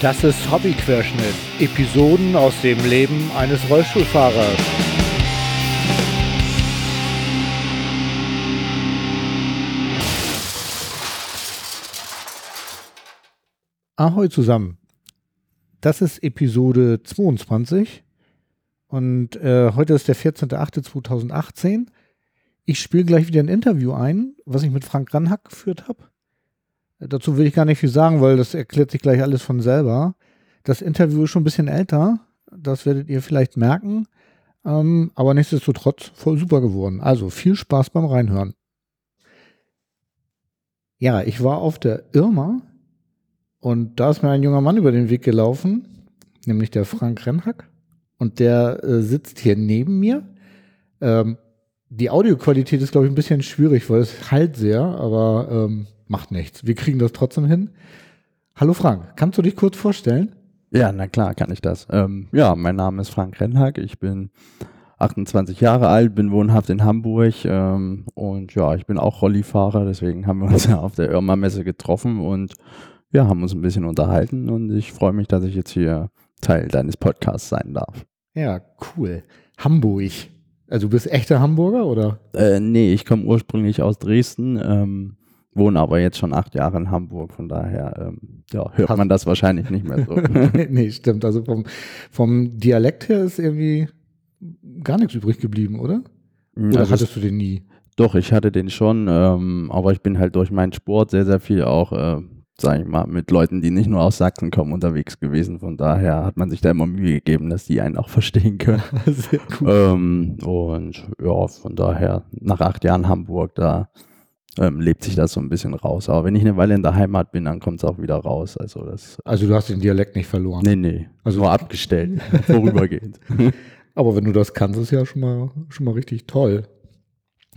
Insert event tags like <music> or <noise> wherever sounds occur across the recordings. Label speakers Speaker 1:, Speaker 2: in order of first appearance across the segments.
Speaker 1: Das ist Hobbyquerschnitt. Episoden aus dem Leben eines Rollstuhlfahrers. Ahoi zusammen. Das ist Episode 22 und äh, heute ist der 14.08.2018. Ich spiele gleich wieder ein Interview ein, was ich mit Frank Ranhack geführt habe. Dazu will ich gar nicht viel sagen, weil das erklärt sich gleich alles von selber. Das Interview ist schon ein bisschen älter. Das werdet ihr vielleicht merken. Ähm, aber nichtsdestotrotz voll super geworden. Also viel Spaß beim Reinhören. Ja, ich war auf der Irma und da ist mir ein junger Mann über den Weg gelaufen, nämlich der Frank Renhack. Und der äh, sitzt hier neben mir. Ähm, die Audioqualität ist, glaube ich, ein bisschen schwierig, weil es halt sehr, aber ähm, macht nichts. Wir kriegen das trotzdem hin. Hallo Frank, kannst du dich kurz vorstellen?
Speaker 2: Ja, na klar, kann ich das. Ähm, ja, mein Name ist Frank Rennhack. Ich bin 28 Jahre alt, bin wohnhaft in Hamburg ähm, und ja, ich bin auch Rollifahrer, deswegen haben wir uns <laughs> ja auf der Irma-Messe getroffen und ja, haben uns ein bisschen unterhalten und ich freue mich, dass ich jetzt hier Teil deines Podcasts sein darf.
Speaker 1: Ja, cool. Hamburg. Also du bist echter Hamburger oder?
Speaker 2: Äh, nee, ich komme ursprünglich aus Dresden, ähm, wohne aber jetzt schon acht Jahre in Hamburg, von daher ähm, ja, hört man das wahrscheinlich nicht mehr so. <laughs>
Speaker 1: nee, stimmt. Also vom, vom Dialekt her ist irgendwie gar nichts übrig geblieben, oder?
Speaker 2: Hm, oder also hattest du den nie? Doch, ich hatte den schon, ähm, aber ich bin halt durch meinen Sport sehr, sehr viel auch, äh, sag ich mal, mit Leuten, die nicht nur aus Sachsen kommen, unterwegs gewesen. Von daher hat man sich da immer Mühe gegeben, dass die einen auch <laughs> verstehen können. <laughs> sehr cool. Ähm, und ja, von daher nach acht Jahren Hamburg, da ähm, lebt sich das so ein bisschen raus. Aber wenn ich eine Weile in der Heimat bin, dann kommt es auch wieder raus. Also, das,
Speaker 1: also du hast den Dialekt nicht verloren?
Speaker 2: Nee, nee. Also nur abgestellt, <laughs> vorübergehend. <laughs>
Speaker 1: Aber wenn du das kannst, ist ja schon mal, schon mal richtig toll.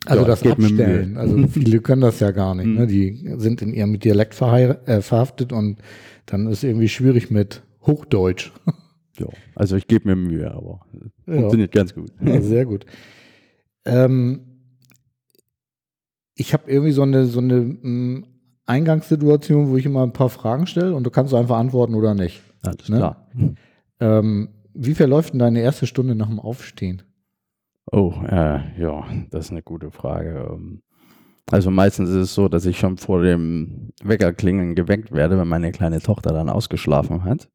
Speaker 1: Also ja, das Abstellen. Also <laughs> viele können das ja gar nicht. Ne? Mhm. Die sind in ihrem Dialekt äh, verhaftet und dann ist irgendwie schwierig mit Hochdeutsch.
Speaker 2: Ja, also ich gebe mir Mühe, aber ja. funktioniert ganz gut.
Speaker 1: Ja, sehr gut. Ähm, ich habe irgendwie so eine, so eine m, mm, Eingangssituation, wo ich immer ein paar Fragen stelle und du kannst einfach antworten oder nicht.
Speaker 2: Alles ne? klar.
Speaker 1: Ähm, wie verläuft denn deine erste Stunde nach dem Aufstehen?
Speaker 2: Oh, äh, ja, das ist eine gute Frage. Ähm, also meistens ist es so, dass ich schon vor dem Weckerklingeln geweckt werde, wenn meine kleine Tochter dann ausgeschlafen hat.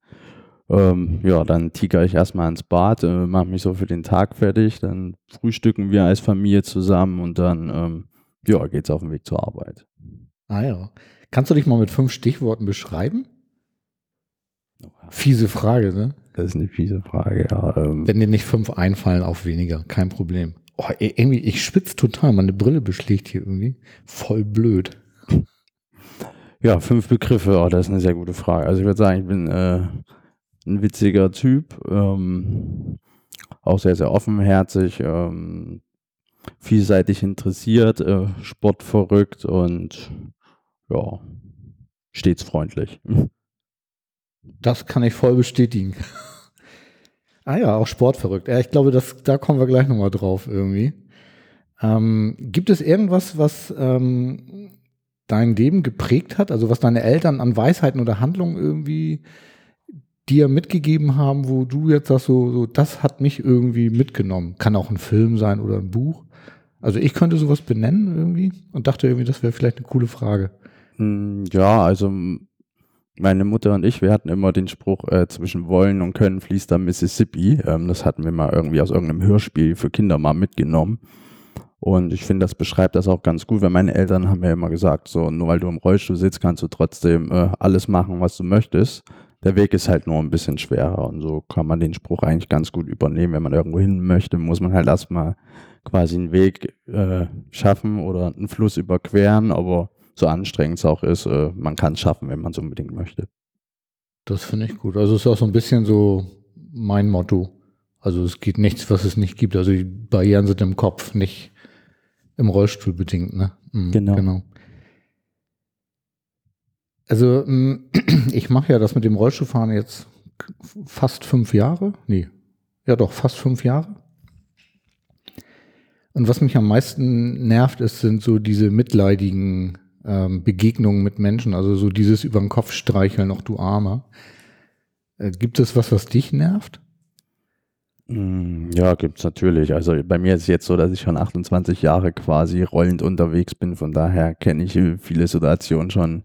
Speaker 2: Ähm, ja, dann tiger ich erstmal ins Bad, äh, mache mich so für den Tag fertig, dann frühstücken wir als Familie zusammen und dann ähm, ja, geht's auf dem Weg zur Arbeit.
Speaker 1: Ah ja. Kannst du dich mal mit fünf Stichworten beschreiben? Fiese Frage, ne?
Speaker 2: Das ist eine fiese Frage, ja.
Speaker 1: Ähm. Wenn dir nicht fünf einfallen, auf weniger, kein Problem. Oh, irgendwie, ich schwitze total, meine Brille beschlägt hier irgendwie. Voll blöd.
Speaker 2: Ja, fünf Begriffe, oh, das ist eine sehr gute Frage. Also ich würde sagen, ich bin äh, ein witziger Typ, ähm, auch sehr, sehr offenherzig, ähm, vielseitig interessiert, äh, sportverrückt und ja, stets freundlich. <laughs>
Speaker 1: Das kann ich voll bestätigen. ah ja, auch sportverrückt. Ja, ich glaube, das, da kommen wir gleich nochmal drauf irgendwie. Ähm, gibt es irgendwas, was ähm, dein Leben geprägt hat? Also was deine Eltern an Weisheiten oder Handlungen irgendwie dir mitgegeben haben, wo du jetzt sagst, so, so, das hat mich irgendwie mitgenommen. Kann auch ein Film sein oder ein Buch. Also ich könnte sowas benennen irgendwie und dachte irgendwie, das wäre vielleicht eine coole Frage.
Speaker 2: Hm, ja, also meine Mutter und ich, wir hatten immer den Spruch, äh, zwischen Wollen und Können fließt da Mississippi. Ähm, das hatten wir mal irgendwie aus irgendeinem Hörspiel für Kinder mal mitgenommen. Und ich finde, das beschreibt das auch ganz gut, weil meine Eltern haben ja immer gesagt, so, nur weil du im Rollstuhl sitzt, kannst du trotzdem äh, alles machen, was du möchtest. Der Weg ist halt nur ein bisschen schwerer und so kann man den Spruch eigentlich ganz gut übernehmen. Wenn man irgendwo hin möchte, muss man halt erstmal quasi einen Weg äh, schaffen oder einen Fluss überqueren, aber so anstrengend es auch ist, äh, man kann es schaffen, wenn man es unbedingt möchte.
Speaker 1: Das finde ich gut. Also es ist auch so ein bisschen so mein Motto. Also es geht nichts, was es nicht gibt. Also die Barrieren sind im Kopf, nicht im Rollstuhl bedingt. Ne?
Speaker 2: Mhm, genau. genau.
Speaker 1: Also mm, <clears throat> ich mache ja das mit dem Rollstuhlfahren jetzt fast fünf Jahre. Nee, ja doch, fast fünf Jahre. Und was mich am meisten nervt, ist, sind so diese mitleidigen ähm, Begegnungen mit Menschen, also so dieses über den Kopf streicheln, auch du Armer. Äh, gibt es was, was dich nervt?
Speaker 2: Mm, Ja, gibt's natürlich. Also bei mir ist es jetzt so, dass ich schon 28 Jahre quasi rollend unterwegs bin. Von daher kenne ich viele Situationen schon,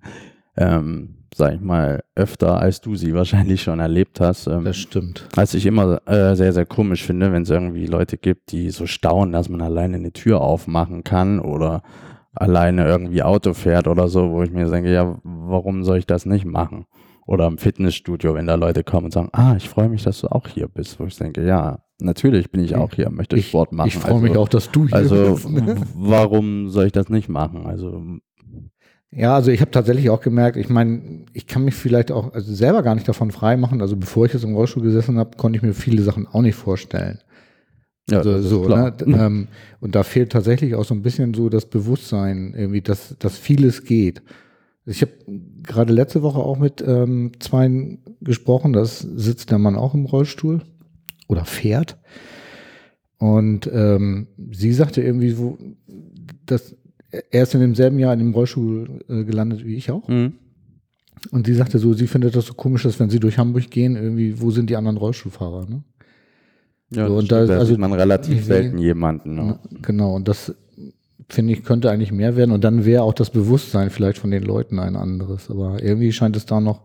Speaker 2: ähm, sag ich mal, öfter, als du sie wahrscheinlich schon erlebt hast. Ähm,
Speaker 1: Das stimmt.
Speaker 2: was ich immer äh, sehr, sehr komisch finde, wenn es irgendwie Leute gibt, die so staunen, dass man alleine eine Tür aufmachen kann oder alleine irgendwie Auto fährt oder so, wo ich mir denke, ja, warum soll ich das nicht machen? Oder im Fitnessstudio, wenn da Leute kommen und sagen, ah, ich freue mich, dass du auch hier bist, wo ich denke, ja, natürlich bin ich auch hier, möchte
Speaker 1: Ich,
Speaker 2: Sport machen.
Speaker 1: ich freue mich auch, dass du hier
Speaker 2: Also,
Speaker 1: bist. ne?
Speaker 2: warum soll ich das nicht machen? Also,
Speaker 1: Ja, also ich habe tatsächlich auch gemerkt, ich meine, ich kann mich vielleicht auch also selber gar nicht davon frei machen. Also bevor ich jetzt im Rollstuhl gesessen habe, konnte ich mir viele Sachen auch nicht vorstellen.
Speaker 2: ja,
Speaker 1: Also,
Speaker 2: das
Speaker 1: so, ne? Ähm, und da fehlt tatsächlich auch so ein bisschen so das Bewusstsein, irgendwie, dass, dass vieles geht. Ich habe gerade letzte Woche auch mit ähm, zwei gesprochen, da sitzt der Mann auch im Rollstuhl oder fährt. Und ähm, sie sagte irgendwie so, dass er ist in demselben Jahr in dem Rollstuhl äh, gelandet wie ich auch.
Speaker 2: Mhm.
Speaker 1: Und sie sagte so, sie findet das so komisch, dass wenn sie durch Hamburg gehen, irgendwie, wo sind die anderen Rollstuhlfahrer? Ne?
Speaker 2: Ja,
Speaker 1: So, und da also
Speaker 2: sieht man relativ selten jemanden. Ne?
Speaker 1: Genau, und das finde ich, könnte eigentlich mehr werden. Und dann wäre auch das Bewusstsein vielleicht von den Leuten ein anderes. Aber irgendwie scheint es da noch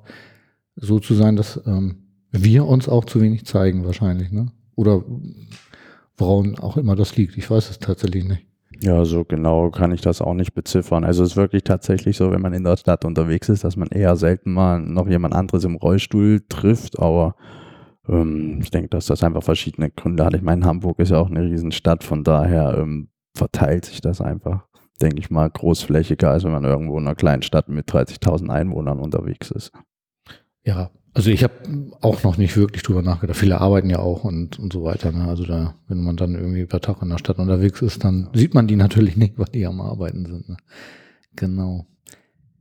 Speaker 1: so zu sein, dass ähm, wir uns auch zu wenig zeigen, wahrscheinlich. Ne? Oder woran auch immer das liegt. Ich weiß es tatsächlich nicht.
Speaker 2: Ja, so genau kann ich das auch nicht beziffern. Also es ist wirklich tatsächlich so, wenn man in der Stadt unterwegs ist, dass man eher selten mal noch jemand anderes im Rollstuhl trifft, aber ähm, ich denke, dass das einfach verschiedene Gründe hat. Ich meine, Hamburg ist ja auch eine Riesenstadt, von daher ähm, verteilt sich das einfach, denke ich mal, großflächiger, als wenn man irgendwo in einer kleinen Stadt mit 30.000 Einwohnern unterwegs ist.
Speaker 1: Ja, also ich habe auch noch nicht wirklich drüber nachgedacht. Viele arbeiten ja auch und, und so weiter. Ne? Also da, wenn man dann irgendwie über Tag in der Stadt unterwegs ist, dann sieht man die natürlich nicht, weil die am Arbeiten sind. Ne? Genau.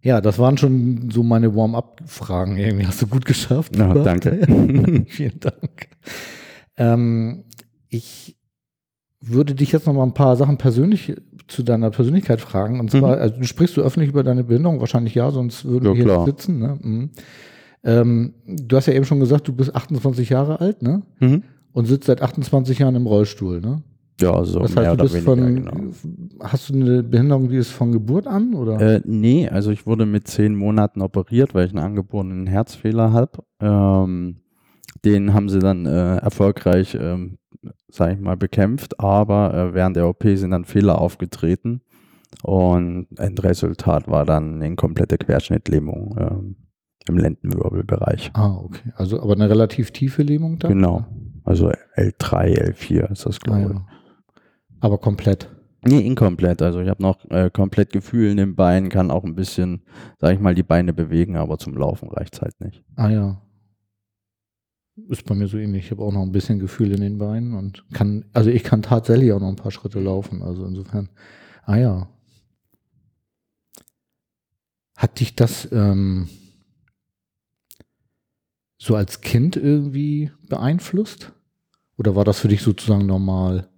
Speaker 1: Ja, das waren schon so meine Warm-up-Fragen. Irgendwie hast du gut geschafft.
Speaker 2: Ja,
Speaker 1: Bart.
Speaker 2: danke. <laughs>
Speaker 1: Vielen Dank. Ähm, ich würde dich jetzt noch mal ein paar Sachen persönlich zu deiner Persönlichkeit fragen. Und zwar,
Speaker 2: Mhm.
Speaker 1: also du sprichst du öffentlich über deine Behinderung? Wahrscheinlich ja, sonst würden
Speaker 2: Ja,
Speaker 1: wir hier sitzen. Ne? Mhm. Ähm, du hast ja eben schon gesagt, du bist 28 Jahre alt, ne?
Speaker 2: Mhm.
Speaker 1: Und sitzt seit 28 Jahren im Rollstuhl, ne?
Speaker 2: Ja, so
Speaker 1: das
Speaker 2: mehr
Speaker 1: heißt, du
Speaker 2: oder
Speaker 1: bist
Speaker 2: weniger,
Speaker 1: von,
Speaker 2: genau.
Speaker 1: hast du eine Behinderung, die ist von Geburt an, oder?
Speaker 2: Äh, nee, also ich wurde mit zehn Monaten operiert, weil ich einen angeborenen Herzfehler habe. Ähm, den haben sie dann äh, erfolgreich, ähm, sage ich mal, bekämpft, aber äh, während der OP sind dann Fehler aufgetreten und Endresultat war dann eine komplette Querschnittlähmung ähm, im Lendenwirbelbereich.
Speaker 1: ah, okay. Also, aber eine relativ tiefe Lähmung da?
Speaker 2: Genau, also L3, L4 ist das,
Speaker 1: Ah,
Speaker 2: glaube ich.
Speaker 1: ja. Aber komplett.
Speaker 2: Nee, inkomplett. Also ich habe noch äh, komplett Gefühl in den Beinen, kann auch ein bisschen, sag ich mal, die Beine bewegen, aber zum Laufen reicht's halt nicht.
Speaker 1: Ah ja. Ist bei mir so ähnlich. Ich habe auch noch ein bisschen Gefühl in den Beinen und kann, also ich kann tatsächlich auch noch ein paar Schritte laufen. Also insofern, ah ja. Hat dich das ähm, so als Kind irgendwie beeinflusst? Oder war das für dich sozusagen normal?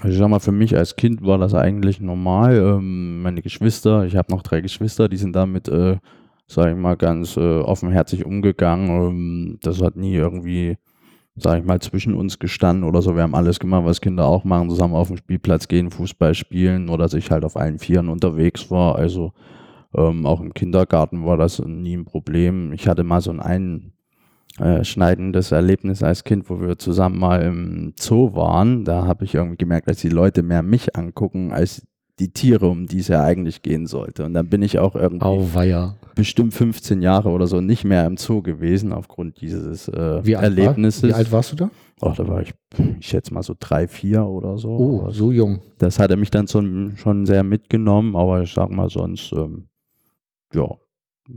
Speaker 2: Also ich sag mal, für mich als Kind war das eigentlich normal. Ähm, meine Geschwister, ich habe noch drei Geschwister, die sind damit, äh, sag ich mal, ganz äh, offenherzig umgegangen. Ähm, das hat nie irgendwie, sag ich mal, zwischen uns gestanden oder so. Wir haben alles gemacht, was Kinder auch machen, zusammen auf den Spielplatz gehen, Fußball spielen oder dass ich halt auf allen Vieren unterwegs war. Also ähm, auch im Kindergarten war das nie ein Problem. Ich hatte mal so ein einschneidendes Erlebnis als Kind, wo wir zusammen mal im Zoo waren. Da habe ich irgendwie gemerkt, dass die Leute mehr mich angucken als die Tiere, um die es ja eigentlich gehen sollte. Und dann bin ich auch irgendwie
Speaker 1: Auweia.
Speaker 2: bestimmt 15 Jahre oder so nicht mehr im Zoo gewesen aufgrund dieses äh,
Speaker 1: Wie
Speaker 2: Erlebnisses.
Speaker 1: War, wie alt warst du da?
Speaker 2: Ach, da war ich, ich schätze mal so drei, vier oder so.
Speaker 1: Oh, so jung.
Speaker 2: Das hatte mich dann schon, schon sehr mitgenommen, aber ich sag mal sonst, ähm, ja,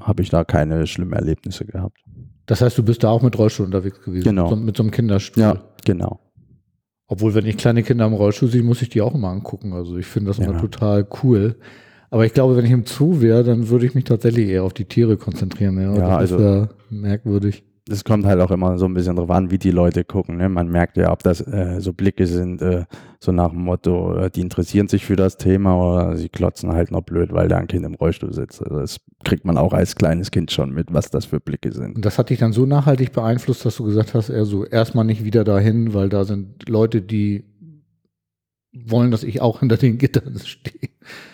Speaker 2: habe ich da keine schlimmen Erlebnisse gehabt.
Speaker 1: Das heißt, du bist da auch mit Rollstuhl unterwegs gewesen.
Speaker 2: Genau.
Speaker 1: Mit so, mit so einem Kinderstuhl.
Speaker 2: Ja, genau.
Speaker 1: Obwohl, wenn ich kleine Kinder im Rollstuhl sehe, muss ich die auch immer angucken. Also ich finde das immer
Speaker 2: Ja.
Speaker 1: total cool. Aber ich glaube, wenn ich im Zoo wäre, dann würde ich mich tatsächlich eher auf die Tiere konzentrieren. Ja,
Speaker 2: Ja,
Speaker 1: das
Speaker 2: also-
Speaker 1: ist ja merkwürdig.
Speaker 2: Es kommt halt auch immer so ein bisschen drauf an, wie die Leute gucken. Ne? Man merkt ja, ob das äh, so Blicke sind, äh, so nach dem Motto, äh, die interessieren sich für das Thema oder sie klotzen halt noch blöd, weil da ein Kind im Rollstuhl sitzt. Also das kriegt man auch als kleines Kind schon mit, was das für Blicke sind.
Speaker 1: Und das hat dich dann so nachhaltig beeinflusst, dass du gesagt hast, eher so erstmal nicht wieder dahin, weil da sind Leute, die wollen, dass ich auch hinter den Gittern <laughs> stehe.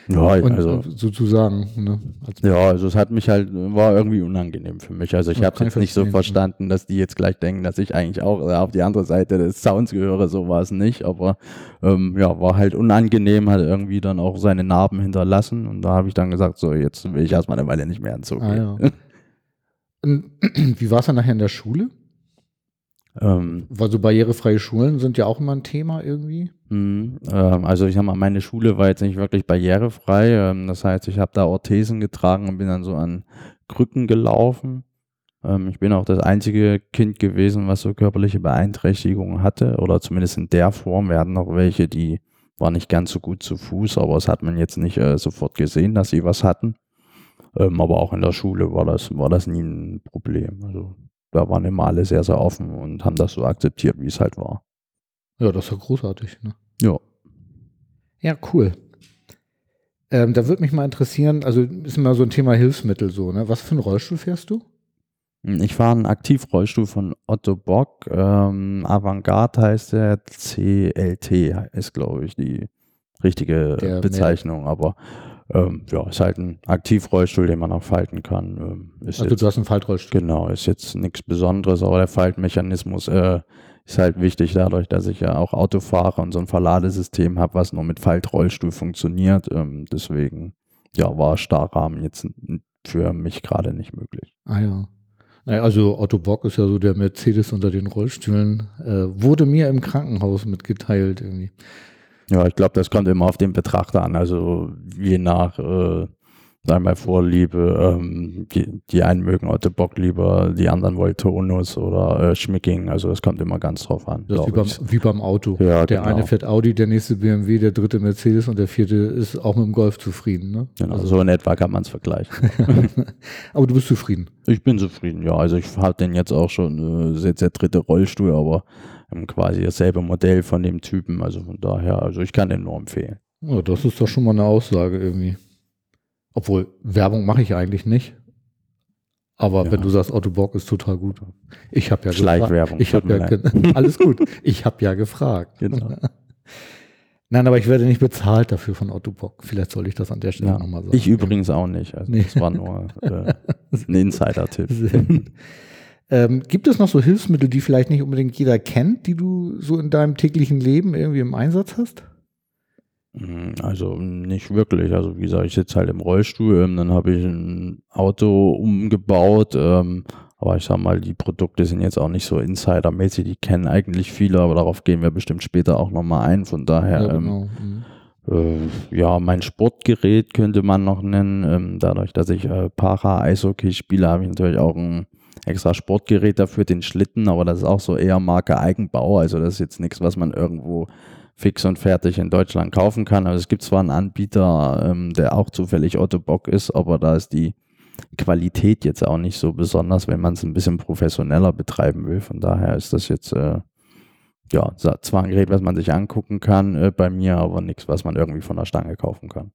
Speaker 2: Ja,
Speaker 1: Und
Speaker 2: also
Speaker 1: sozusagen, ne? Als
Speaker 2: Ja, also es hat mich halt, war irgendwie unangenehm für mich. Also ich
Speaker 1: Ja,
Speaker 2: habe
Speaker 1: ich
Speaker 2: jetzt nicht so verstanden, dass die jetzt gleich denken, dass ich eigentlich auch äh, auf die andere Seite des Sounds gehöre, so war es nicht. Aber ähm, ja, war halt unangenehm, hat irgendwie dann auch seine Narben hinterlassen. Und da habe ich dann gesagt, so jetzt will ich erstmal eine Weile nicht mehr Zoo
Speaker 1: Ah, ja. <laughs> <clears throat> Wie war es dann nachher in der Schule?
Speaker 2: Ähm,
Speaker 1: Weil so barrierefreie Schulen sind ja auch immer ein Thema irgendwie.
Speaker 2: mh, ähm, also ich sag mal, meine Schule war jetzt nicht wirklich barrierefrei. Ähm, das heißt, ich habe da Orthesen getragen und bin dann so an Krücken gelaufen. Ähm, ich bin auch das einzige Kind gewesen, was so körperliche Beeinträchtigungen hatte oder zumindest in der Form. Wir hatten noch welche, die waren nicht ganz so gut zu Fuß, aber das hat man jetzt nicht äh, sofort gesehen, dass sie was hatten. Ähm, aber auch in der Schule war das, war das nie ein Problem. Also da waren immer alle sehr, sehr offen und haben das so akzeptiert, wie es halt war.
Speaker 1: Ja, das ist ja großartig. Ne?
Speaker 2: Ja.
Speaker 1: Ja, cool. Ähm, da würde mich mal interessieren, also ist immer so ein Thema Hilfsmittel so, ne? Was für einen Rollstuhl fährst du?
Speaker 2: Ich fahre einen Aktivrollstuhl von Otto Bock. Ähm, Avantgarde heißt der. CLT ist, glaube ich, die richtige
Speaker 1: Der
Speaker 2: Bezeichnung. Aber ähm, ja, ist halt ein Aktivrollstuhl, den man auch falten kann. Ähm,
Speaker 1: Also
Speaker 2: jetzt,
Speaker 1: du hast einen Faltrollstuhl.
Speaker 2: genau, ist jetzt nichts Besonderes, aber der Faltmechanismus äh, ist halt wichtig dadurch, dass ich ja auch Auto fahre und so ein Verladesystem habe, was nur mit Faltrollstuhl funktioniert. Ähm, deswegen, ja, war Starrahmen jetzt für mich gerade nicht möglich.
Speaker 1: Ah ja. Naja, also Otto Bock ist ja so der Mercedes unter den Rollstühlen. Äh, wurde mir im Krankenhaus mitgeteilt irgendwie.
Speaker 2: Ja, ich glaube, das kommt immer auf den Betrachter an. Also je nach, äh, sagen wir Vorliebe, ähm, die, die einen mögen Otto Bock lieber, die anderen wollen Tonus oder äh, Schmicking. Also das kommt immer ganz drauf an.
Speaker 1: Das ist wie beim, wie beim Auto.
Speaker 2: Ja,
Speaker 1: der
Speaker 2: genau.
Speaker 1: eine fährt Audi, der nächste BMW, der dritte Mercedes und der vierte ist auch mit dem Golf zufrieden. Ne?
Speaker 2: Genau,
Speaker 1: Also,
Speaker 2: so in etwa kann man es vergleichen. <laughs>
Speaker 1: aber du bist zufrieden.
Speaker 2: ich bin zufrieden, ja. Also ich habe den jetzt auch schon, äh, ist jetzt der dritte Rollstuhl, aber ähm, quasi dasselbe Modell von dem Typen. Also von daher, also ich kann den nur empfehlen.
Speaker 1: Ja, das ist doch schon mal eine Aussage irgendwie. Obwohl, Werbung mache ich eigentlich nicht. Aber
Speaker 2: Ja.
Speaker 1: wenn du sagst, Otto Bock ist total gut. Ich habe ja
Speaker 2: Schleichwerbung.
Speaker 1: Ich habe ja <laughs> alles gut. Ich habe ja gefragt.
Speaker 2: Genau. <laughs>
Speaker 1: Nein, aber ich werde nicht bezahlt dafür von Otto Bock. Vielleicht soll ich das an der Stelle
Speaker 2: Ja,
Speaker 1: nochmal sagen.
Speaker 2: ich übrigens auch nicht. Also
Speaker 1: Nee.
Speaker 2: das war nur äh, <laughs> ein Insider-Tipp.
Speaker 1: Ähm, gibt es noch so Hilfsmittel, die vielleicht nicht unbedingt jeder kennt, die du so in deinem täglichen Leben irgendwie im Einsatz hast?
Speaker 2: Mm, Also nicht wirklich. Also wie gesagt, ich sitze halt im Rollstuhl, ähm, dann habe ich ein Auto umgebaut. Ähm, aber ich sag mal, die Produkte sind jetzt auch nicht so insidermäßig, die kennen eigentlich viele, aber darauf gehen wir bestimmt später auch nochmal ein. Von daher, ähm,
Speaker 1: genau. Mhm.
Speaker 2: äh, ja, mein Sportgerät könnte man noch nennen. Ähm, dadurch, dass ich äh, Para-Eishockey spiele, habe ich natürlich auch ein extra Sportgerät dafür, den Schlitten, aber das ist auch so eher Marke Eigenbau. Also das ist jetzt nichts, was man irgendwo fix und fertig in Deutschland kaufen kann. Also es gibt zwar einen Anbieter, ähm, der auch zufällig Otto Bock ist, aber da ist die Qualität jetzt auch nicht so besonders, wenn man es ein bisschen professioneller betreiben will. Von daher ist das jetzt äh, ja zwar ein Gerät, was man sich angucken kann äh, bei mir, aber nichts, was man irgendwie von der Stange kaufen kann.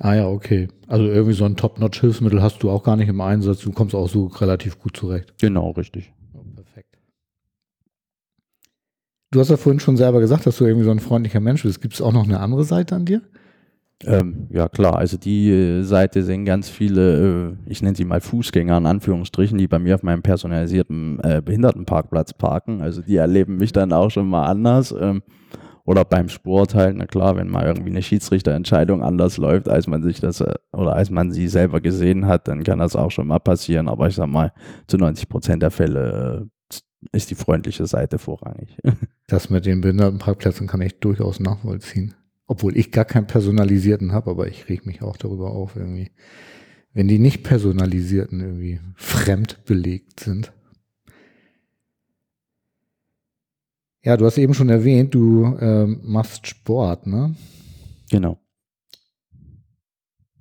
Speaker 1: Ah ja, okay. Also irgendwie so ein Top-Notch-Hilfsmittel hast du auch gar nicht im Einsatz. Du kommst auch so relativ gut zurecht.
Speaker 2: Genau, richtig.
Speaker 1: perfekt. Du hast ja vorhin schon selber gesagt, dass du irgendwie so ein freundlicher Mensch bist. Gibt es auch noch eine andere Seite an dir?
Speaker 2: Ähm, ja klar, also die äh, Seite sehen ganz viele, äh, ich nenne sie mal Fußgänger in Anführungsstrichen, die bei mir auf meinem personalisierten äh, Behindertenparkplatz parken. Also die erleben mich dann auch schon mal anders. Ähm, oder beim Sport halt, na klar, wenn mal irgendwie eine Schiedsrichterentscheidung anders läuft, als man sich das äh, oder als man sie selber gesehen hat, dann kann das auch schon mal passieren. Aber ich sag mal, zu 90 Prozent der Fälle äh, ist die freundliche Seite vorrangig. <laughs>
Speaker 1: Das mit den Behindertenparkplätzen kann ich durchaus nachvollziehen. Obwohl ich gar keinen personalisierten habe, aber ich reg mich auch darüber auf irgendwie. Wenn die nicht personalisierten irgendwie fremd belegt sind. Ja, du hast eben schon erwähnt, du ähm, machst Sport, ne?
Speaker 2: genau.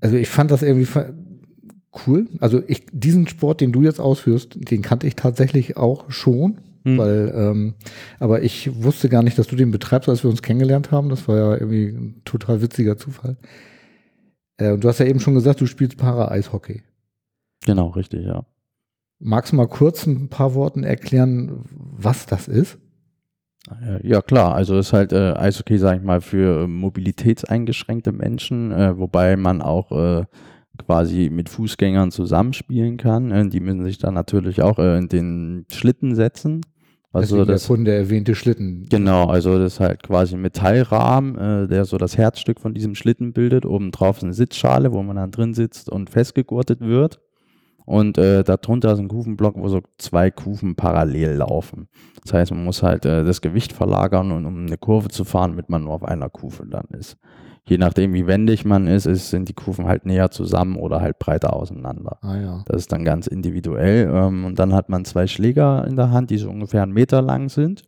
Speaker 1: Also ich fand das irgendwie cool. Also ich, diesen Sport, den du jetzt ausführst, den kannte ich tatsächlich auch schon. Hm. Weil, ähm, aber ich wusste gar nicht, dass du den betreibst, als wir uns kennengelernt haben. Das war ja irgendwie ein total witziger Zufall. Äh, und du hast ja eben schon gesagt, du spielst Para-Eishockey.
Speaker 2: Genau, richtig, ja.
Speaker 1: Magst du mal kurz ein paar Worten erklären, was das ist?
Speaker 2: Ja, klar. Also ist halt äh, Eishockey, sage ich mal, für mobilitätseingeschränkte Menschen, äh, wobei man auch äh, quasi mit Fußgängern zusammenspielen kann. Äh, die müssen sich dann natürlich auch äh, in den Schlitten setzen.
Speaker 1: Also das, der der erwähnte Schlitten.
Speaker 2: Genau, also das ist halt quasi ein Metallrahmen, äh, der so das Herzstück von diesem Schlitten bildet. Obendrauf ist eine Sitzschale, wo man dann drin sitzt und festgegurtet wird. Und äh, darunter ist ein Kufenblock, wo so zwei Kufen parallel laufen. Das heißt, man muss halt äh, das Gewicht verlagern, und, um eine Kurve zu fahren, damit man nur auf einer Kufe dann ist. Je nachdem, wie wendig man ist, ist sind die Kufen halt näher zusammen oder halt breiter auseinander.
Speaker 1: Ah, ja.
Speaker 2: Das ist dann ganz individuell. Ähm, und dann hat man zwei Schläger in der Hand, die so ungefähr einen Meter lang sind.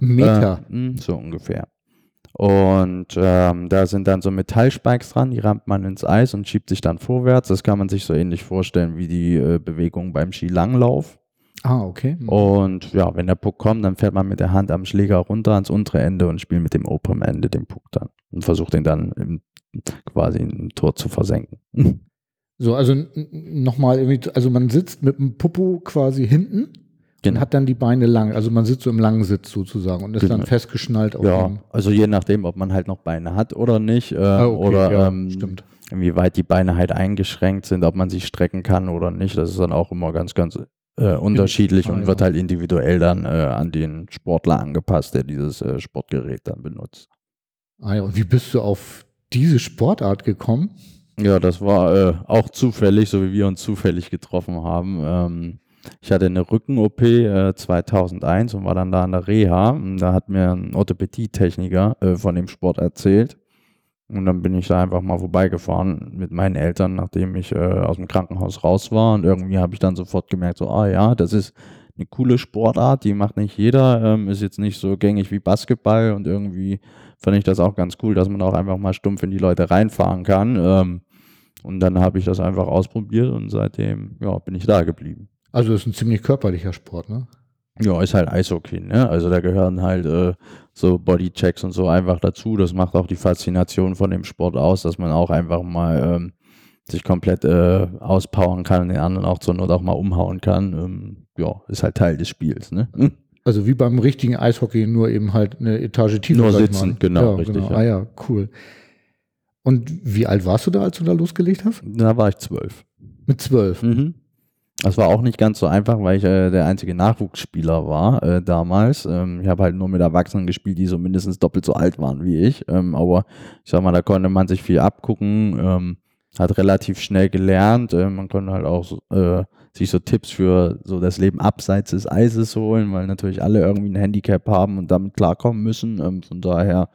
Speaker 1: Meter?
Speaker 2: Äh, so ungefähr. Und ähm, da sind dann so Metallspikes dran, die rammt man ins Eis und schiebt sich dann vorwärts. Das kann man sich so ähnlich vorstellen wie die äh, Bewegung beim Skilanglauf.
Speaker 1: Ah, okay.
Speaker 2: Mhm. Und ja, wenn der Puck kommt, dann fährt man mit der Hand am Schläger runter ans untere Ende und spielt mit dem oberen Ende den Puck dann und versucht den dann im, quasi im Tor zu versenken. <laughs>
Speaker 1: So, also nochmal irgendwie, also man sitzt mit dem Popo quasi hinten Genau. Und hat dann die Beine lang, also man sitzt so im langen Sitz sozusagen und ist genau. dann festgeschnallt
Speaker 2: auf Ja, also je nachdem, ob man halt noch Beine hat oder nicht äh, ah, okay, oder ja, ähm,
Speaker 1: stimmt.
Speaker 2: inwieweit die Beine halt eingeschränkt sind, ob man sich strecken kann oder nicht. Das ist dann auch immer ganz, ganz äh, unterschiedlich ah, und ja. wird halt individuell dann äh, an den Sportler angepasst, der dieses äh, Sportgerät dann benutzt.
Speaker 1: Ah ja, und wie bist du auf diese Sportart gekommen?
Speaker 2: Ja, das war äh, auch zufällig, so wie wir uns zufällig getroffen haben. Ähm, ich hatte eine Rücken-OP äh, 2001 und war dann da in der Reha. Und da hat mir ein Orthopädietechniker äh, von dem Sport erzählt. Und dann bin ich da einfach mal vorbeigefahren mit meinen Eltern, nachdem ich äh, aus dem Krankenhaus raus war. Und irgendwie habe ich dann sofort gemerkt, so, ah ja, das ist eine coole Sportart, die macht nicht jeder, ähm, ist jetzt nicht so gängig wie Basketball und irgendwie fand ich das auch ganz cool, dass man auch einfach mal stumpf in die Leute reinfahren kann. Ähm, und dann habe ich das einfach ausprobiert und seitdem ja, bin ich da geblieben.
Speaker 1: Also das ist ein ziemlich körperlicher Sport, ne?
Speaker 2: Ja, ist halt Eishockey, ne? Also da gehören halt äh, so Bodychecks und so einfach dazu. Das macht auch die Faszination von dem Sport aus, dass man auch einfach mal ähm, sich komplett äh, auspowern kann und den anderen auch zur Not auch mal umhauen kann. Ähm, ja, ist halt Teil des Spiels, ne? Hm?
Speaker 1: Also wie beim richtigen Eishockey, nur eben halt eine Etage tiefer.
Speaker 2: Nur sitzen, genau,
Speaker 1: ja, richtig. Genau. Ja. Ah ja, cool. Und wie alt warst du da, als du da losgelegt hast?
Speaker 2: Da war ich zwölf.
Speaker 1: Mit zwölf?
Speaker 2: Mhm. Das war auch nicht ganz so einfach, weil ich äh, der einzige Nachwuchsspieler war äh, damals. Ähm, ich habe halt nur mit Erwachsenen gespielt, die so mindestens doppelt so alt waren wie ich. Ähm, aber ich sag mal, da konnte man sich viel abgucken, ähm, hat relativ schnell gelernt. Äh, man konnte halt auch äh, sich so Tipps für so das Leben abseits des Eises holen, weil natürlich alle irgendwie ein Handicap haben und damit klarkommen müssen. Ähm, von daher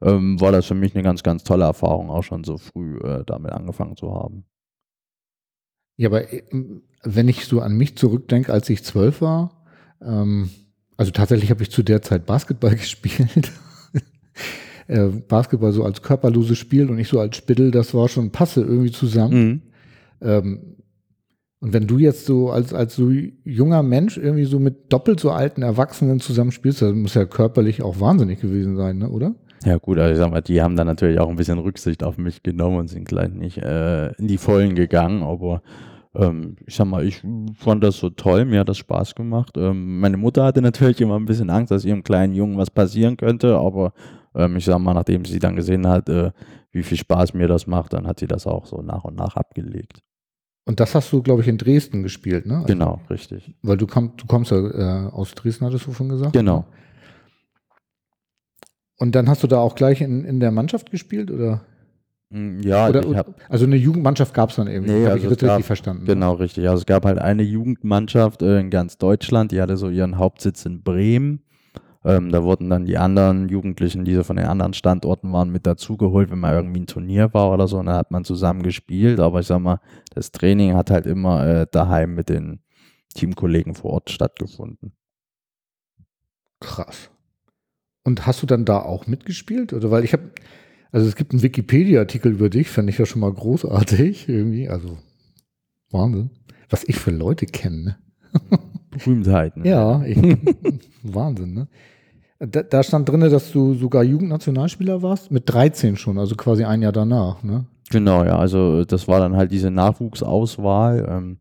Speaker 2: ähm, war das für mich eine ganz, ganz tolle Erfahrung, auch schon so früh äh, damit angefangen zu haben.
Speaker 1: Ja, aber äh, wenn ich so an mich zurückdenke, als ich zwölf war, ähm, also tatsächlich habe ich zu der Zeit Basketball <laughs> gespielt. äh, Basketball so als körperloses Spiel und ich so als Spittel, das war schon passe irgendwie zusammen. Mhm. Ähm, und wenn du jetzt so als, als so junger Mensch irgendwie so mit doppelt so alten Erwachsenen zusammenspielst, das muss ja körperlich auch wahnsinnig gewesen sein, ne, oder?
Speaker 2: Ja gut, also ich sag mal, die haben dann natürlich auch ein bisschen Rücksicht auf mich genommen und sind gleich nicht äh, in die Vollen gegangen, aber ähm, ich sag mal, ich fand das so toll, mir hat das Spaß gemacht. Ähm, meine Mutter hatte natürlich immer ein bisschen Angst, dass ihrem kleinen Jungen was passieren könnte, aber ähm, ich sag mal, nachdem sie dann gesehen hat, äh, wie viel Spaß mir das macht, dann hat sie das auch so nach und nach abgelegt.
Speaker 1: Und das hast du, glaube ich, in Dresden gespielt, ne? Also,
Speaker 2: genau, richtig.
Speaker 1: Weil du, komm, du kommst ja äh, aus Dresden, hattest du schon gesagt?
Speaker 2: Genau.
Speaker 1: Ne? Und dann hast du da auch gleich in, in der Mannschaft gespielt, oder?
Speaker 2: Mm, ja,
Speaker 1: Oder, hab, also eine Jugendmannschaft gab es dann eben.
Speaker 2: Nee,
Speaker 1: habe
Speaker 2: also
Speaker 1: ich richtig verstanden.
Speaker 2: Genau, richtig. Also es gab halt eine Jugendmannschaft äh, in ganz Deutschland, die hatte so ihren Hauptsitz in Bremen. Ähm, da wurden dann die anderen Jugendlichen, die so von den anderen Standorten waren, mit dazugeholt, wenn mal irgendwie ein Turnier war oder so. Und dann hat man zusammen gespielt. Aber ich sag mal, das Training hat halt immer äh, daheim mit den Teamkollegen vor Ort stattgefunden.
Speaker 1: Krass. Und hast du dann da auch mitgespielt? Oder weil ich habe also es gibt einen Wikipedia-Artikel über dich, fand ich ja schon mal großartig irgendwie. Also Wahnsinn. Was ich für Leute kenne. Ne?
Speaker 2: Berühmtheiten.
Speaker 1: Ja, ich, <laughs> Wahnsinn, ne? Da, da stand drin, dass du sogar Jugendnationalspieler warst, mit 13 schon, also quasi ein Jahr danach, ne?
Speaker 2: Genau, ja, also das war dann halt diese Nachwuchsauswahl. Ähm,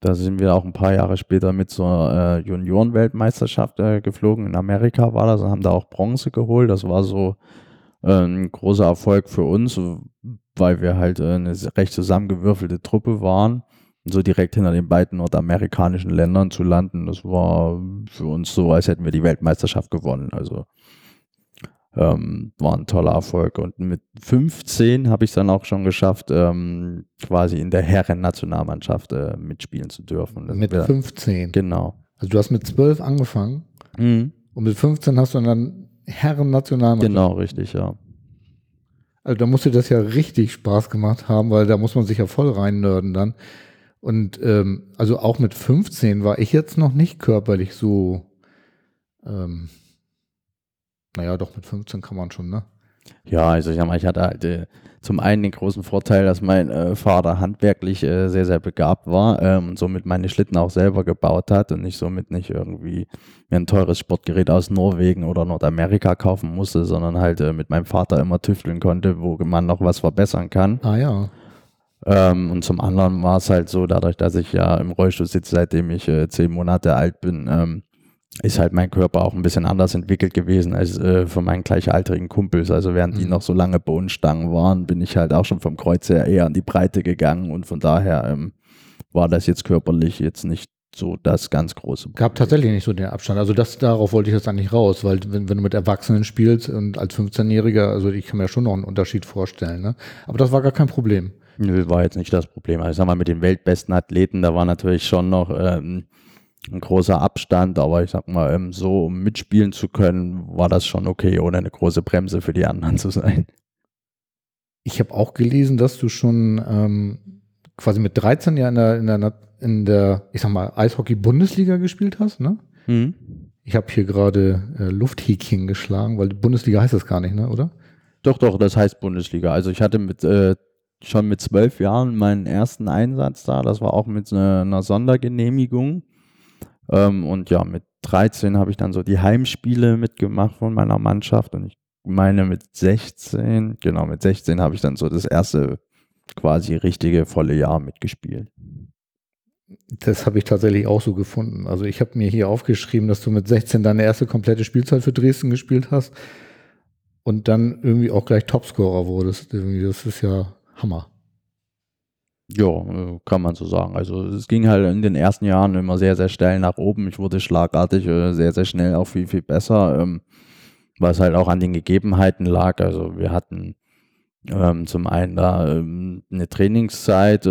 Speaker 2: da sind wir auch ein paar Jahre später mit zur äh, Juniorenweltmeisterschaft äh, geflogen. In Amerika war das und haben da auch Bronze geholt. Das war so äh, ein großer Erfolg für uns, weil wir halt äh, eine recht zusammengewürfelte Truppe waren so direkt hinter den beiden nordamerikanischen Ländern zu landen, das war für uns so, als hätten wir die Weltmeisterschaft gewonnen. Also ähm, war ein toller Erfolg. Und mit 15 habe ich es dann auch schon geschafft, ähm, quasi in der Herren-Nationalmannschaft äh, mitspielen zu dürfen.
Speaker 1: Das mit 15?
Speaker 2: Genau.
Speaker 1: Also du hast mit 12 angefangen
Speaker 2: mhm.
Speaker 1: und mit 15 hast du dann Herren-Nationalmannschaft.
Speaker 2: Genau, richtig, ja.
Speaker 1: Also da musste das ja richtig Spaß gemacht haben, weil da muss man sich ja voll reinnörden dann. Und ähm, also auch mit 15 war ich jetzt noch nicht körperlich so, ähm, naja, doch mit 15 kann man schon, ne?
Speaker 2: Ja, also ich, sag mal, ich hatte halt äh, zum einen den großen Vorteil, dass mein äh, Vater handwerklich äh, sehr, sehr begabt war ähm, und somit meine Schlitten auch selber gebaut hat und ich somit nicht irgendwie mir ein teures Sportgerät aus Norwegen oder Nordamerika kaufen musste, sondern halt äh, mit meinem Vater immer tüfteln konnte, wo man noch was verbessern kann.
Speaker 1: Ah ja.
Speaker 2: Ähm, und zum anderen war es halt so, dadurch, dass ich ja im Rollstuhl sitze, seitdem ich äh, zehn Monate alt bin, ähm, ist halt mein Körper auch ein bisschen anders entwickelt gewesen als äh, von meinen gleichaltrigen Kumpels. Also während mhm. die noch so lange Bohnenstangen waren, bin ich halt auch schon vom Kreuz her eher an die Breite gegangen und von daher ähm, war das jetzt körperlich jetzt nicht so das ganz große
Speaker 1: Problem. Gab tatsächlich nicht so den Abstand. Also das, darauf wollte ich jetzt eigentlich raus, weil wenn, wenn du mit Erwachsenen spielst und als 15-Jähriger, also ich kann mir schon noch einen Unterschied vorstellen. Ne? Aber das war gar kein Problem.
Speaker 2: Nö, war jetzt nicht das Problem. Also ich sag mal, mit den weltbesten Athleten, da war natürlich schon noch ähm, ein großer Abstand, aber ich sag mal, ähm, so um mitspielen zu können, war das schon okay, ohne eine große Bremse für die anderen zu sein.
Speaker 1: Ich habe auch gelesen, dass du schon ähm, quasi mit 13 Jahren in der, in der, in der ich sag mal, Eishockey-Bundesliga gespielt hast, ne?
Speaker 2: Mhm.
Speaker 1: Ich habe hier gerade äh, Lufthäkchen geschlagen, weil Bundesliga heißt das gar nicht, ne, oder?
Speaker 2: Doch, doch, das heißt Bundesliga. Also ich hatte mit äh, schon mit zwölf Jahren meinen ersten Einsatz da. Das war auch mit einer, einer Sondergenehmigung. Ähm, und ja, mit 13 habe ich dann so die Heimspiele mitgemacht von meiner Mannschaft. Und ich meine mit 16, genau, mit 16 habe ich dann so das erste quasi richtige volle Jahr mitgespielt.
Speaker 1: Das habe ich tatsächlich auch so gefunden. Also ich habe mir hier aufgeschrieben, dass du mit 16 deine erste komplette Spielzeit für Dresden gespielt hast und dann irgendwie auch gleich Topscorer wurdest. Das ist ja Hammer.
Speaker 2: Ja, äh, kann man so sagen. Also es ging halt in den ersten Jahren immer sehr, sehr schnell nach oben. Ich wurde schlagartig äh, sehr, sehr schnell auch viel, viel besser, ähm, was halt auch an den Gegebenheiten lag. Also wir hatten ähm, zum einen da ähm, eine Trainingszeit,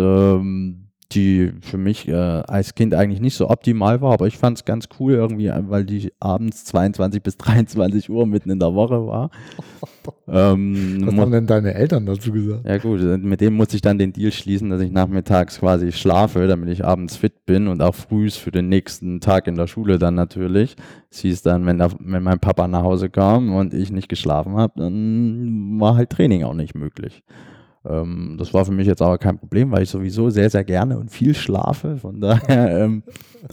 Speaker 2: die für mich äh, als Kind eigentlich nicht so optimal war, aber ich fand es ganz cool irgendwie, weil die abends 22 bis 23 Uhr mitten in der Woche war. <laughs>
Speaker 1: ähm, Was haben denn deine Eltern dazu gesagt?
Speaker 2: Ja gut, mit dem musste ich dann den Deal schließen, dass ich nachmittags quasi schlafe, damit ich abends fit bin und auch frühs für den nächsten Tag in der Schule dann natürlich. Es hieß dann, wenn, der, wenn mein Papa nach Hause kam und ich nicht geschlafen habe, dann war halt Training auch nicht möglich. Ähm, das war für mich jetzt aber kein Problem, weil ich sowieso sehr, sehr gerne und viel schlafe. Von daher <laughs> ähm,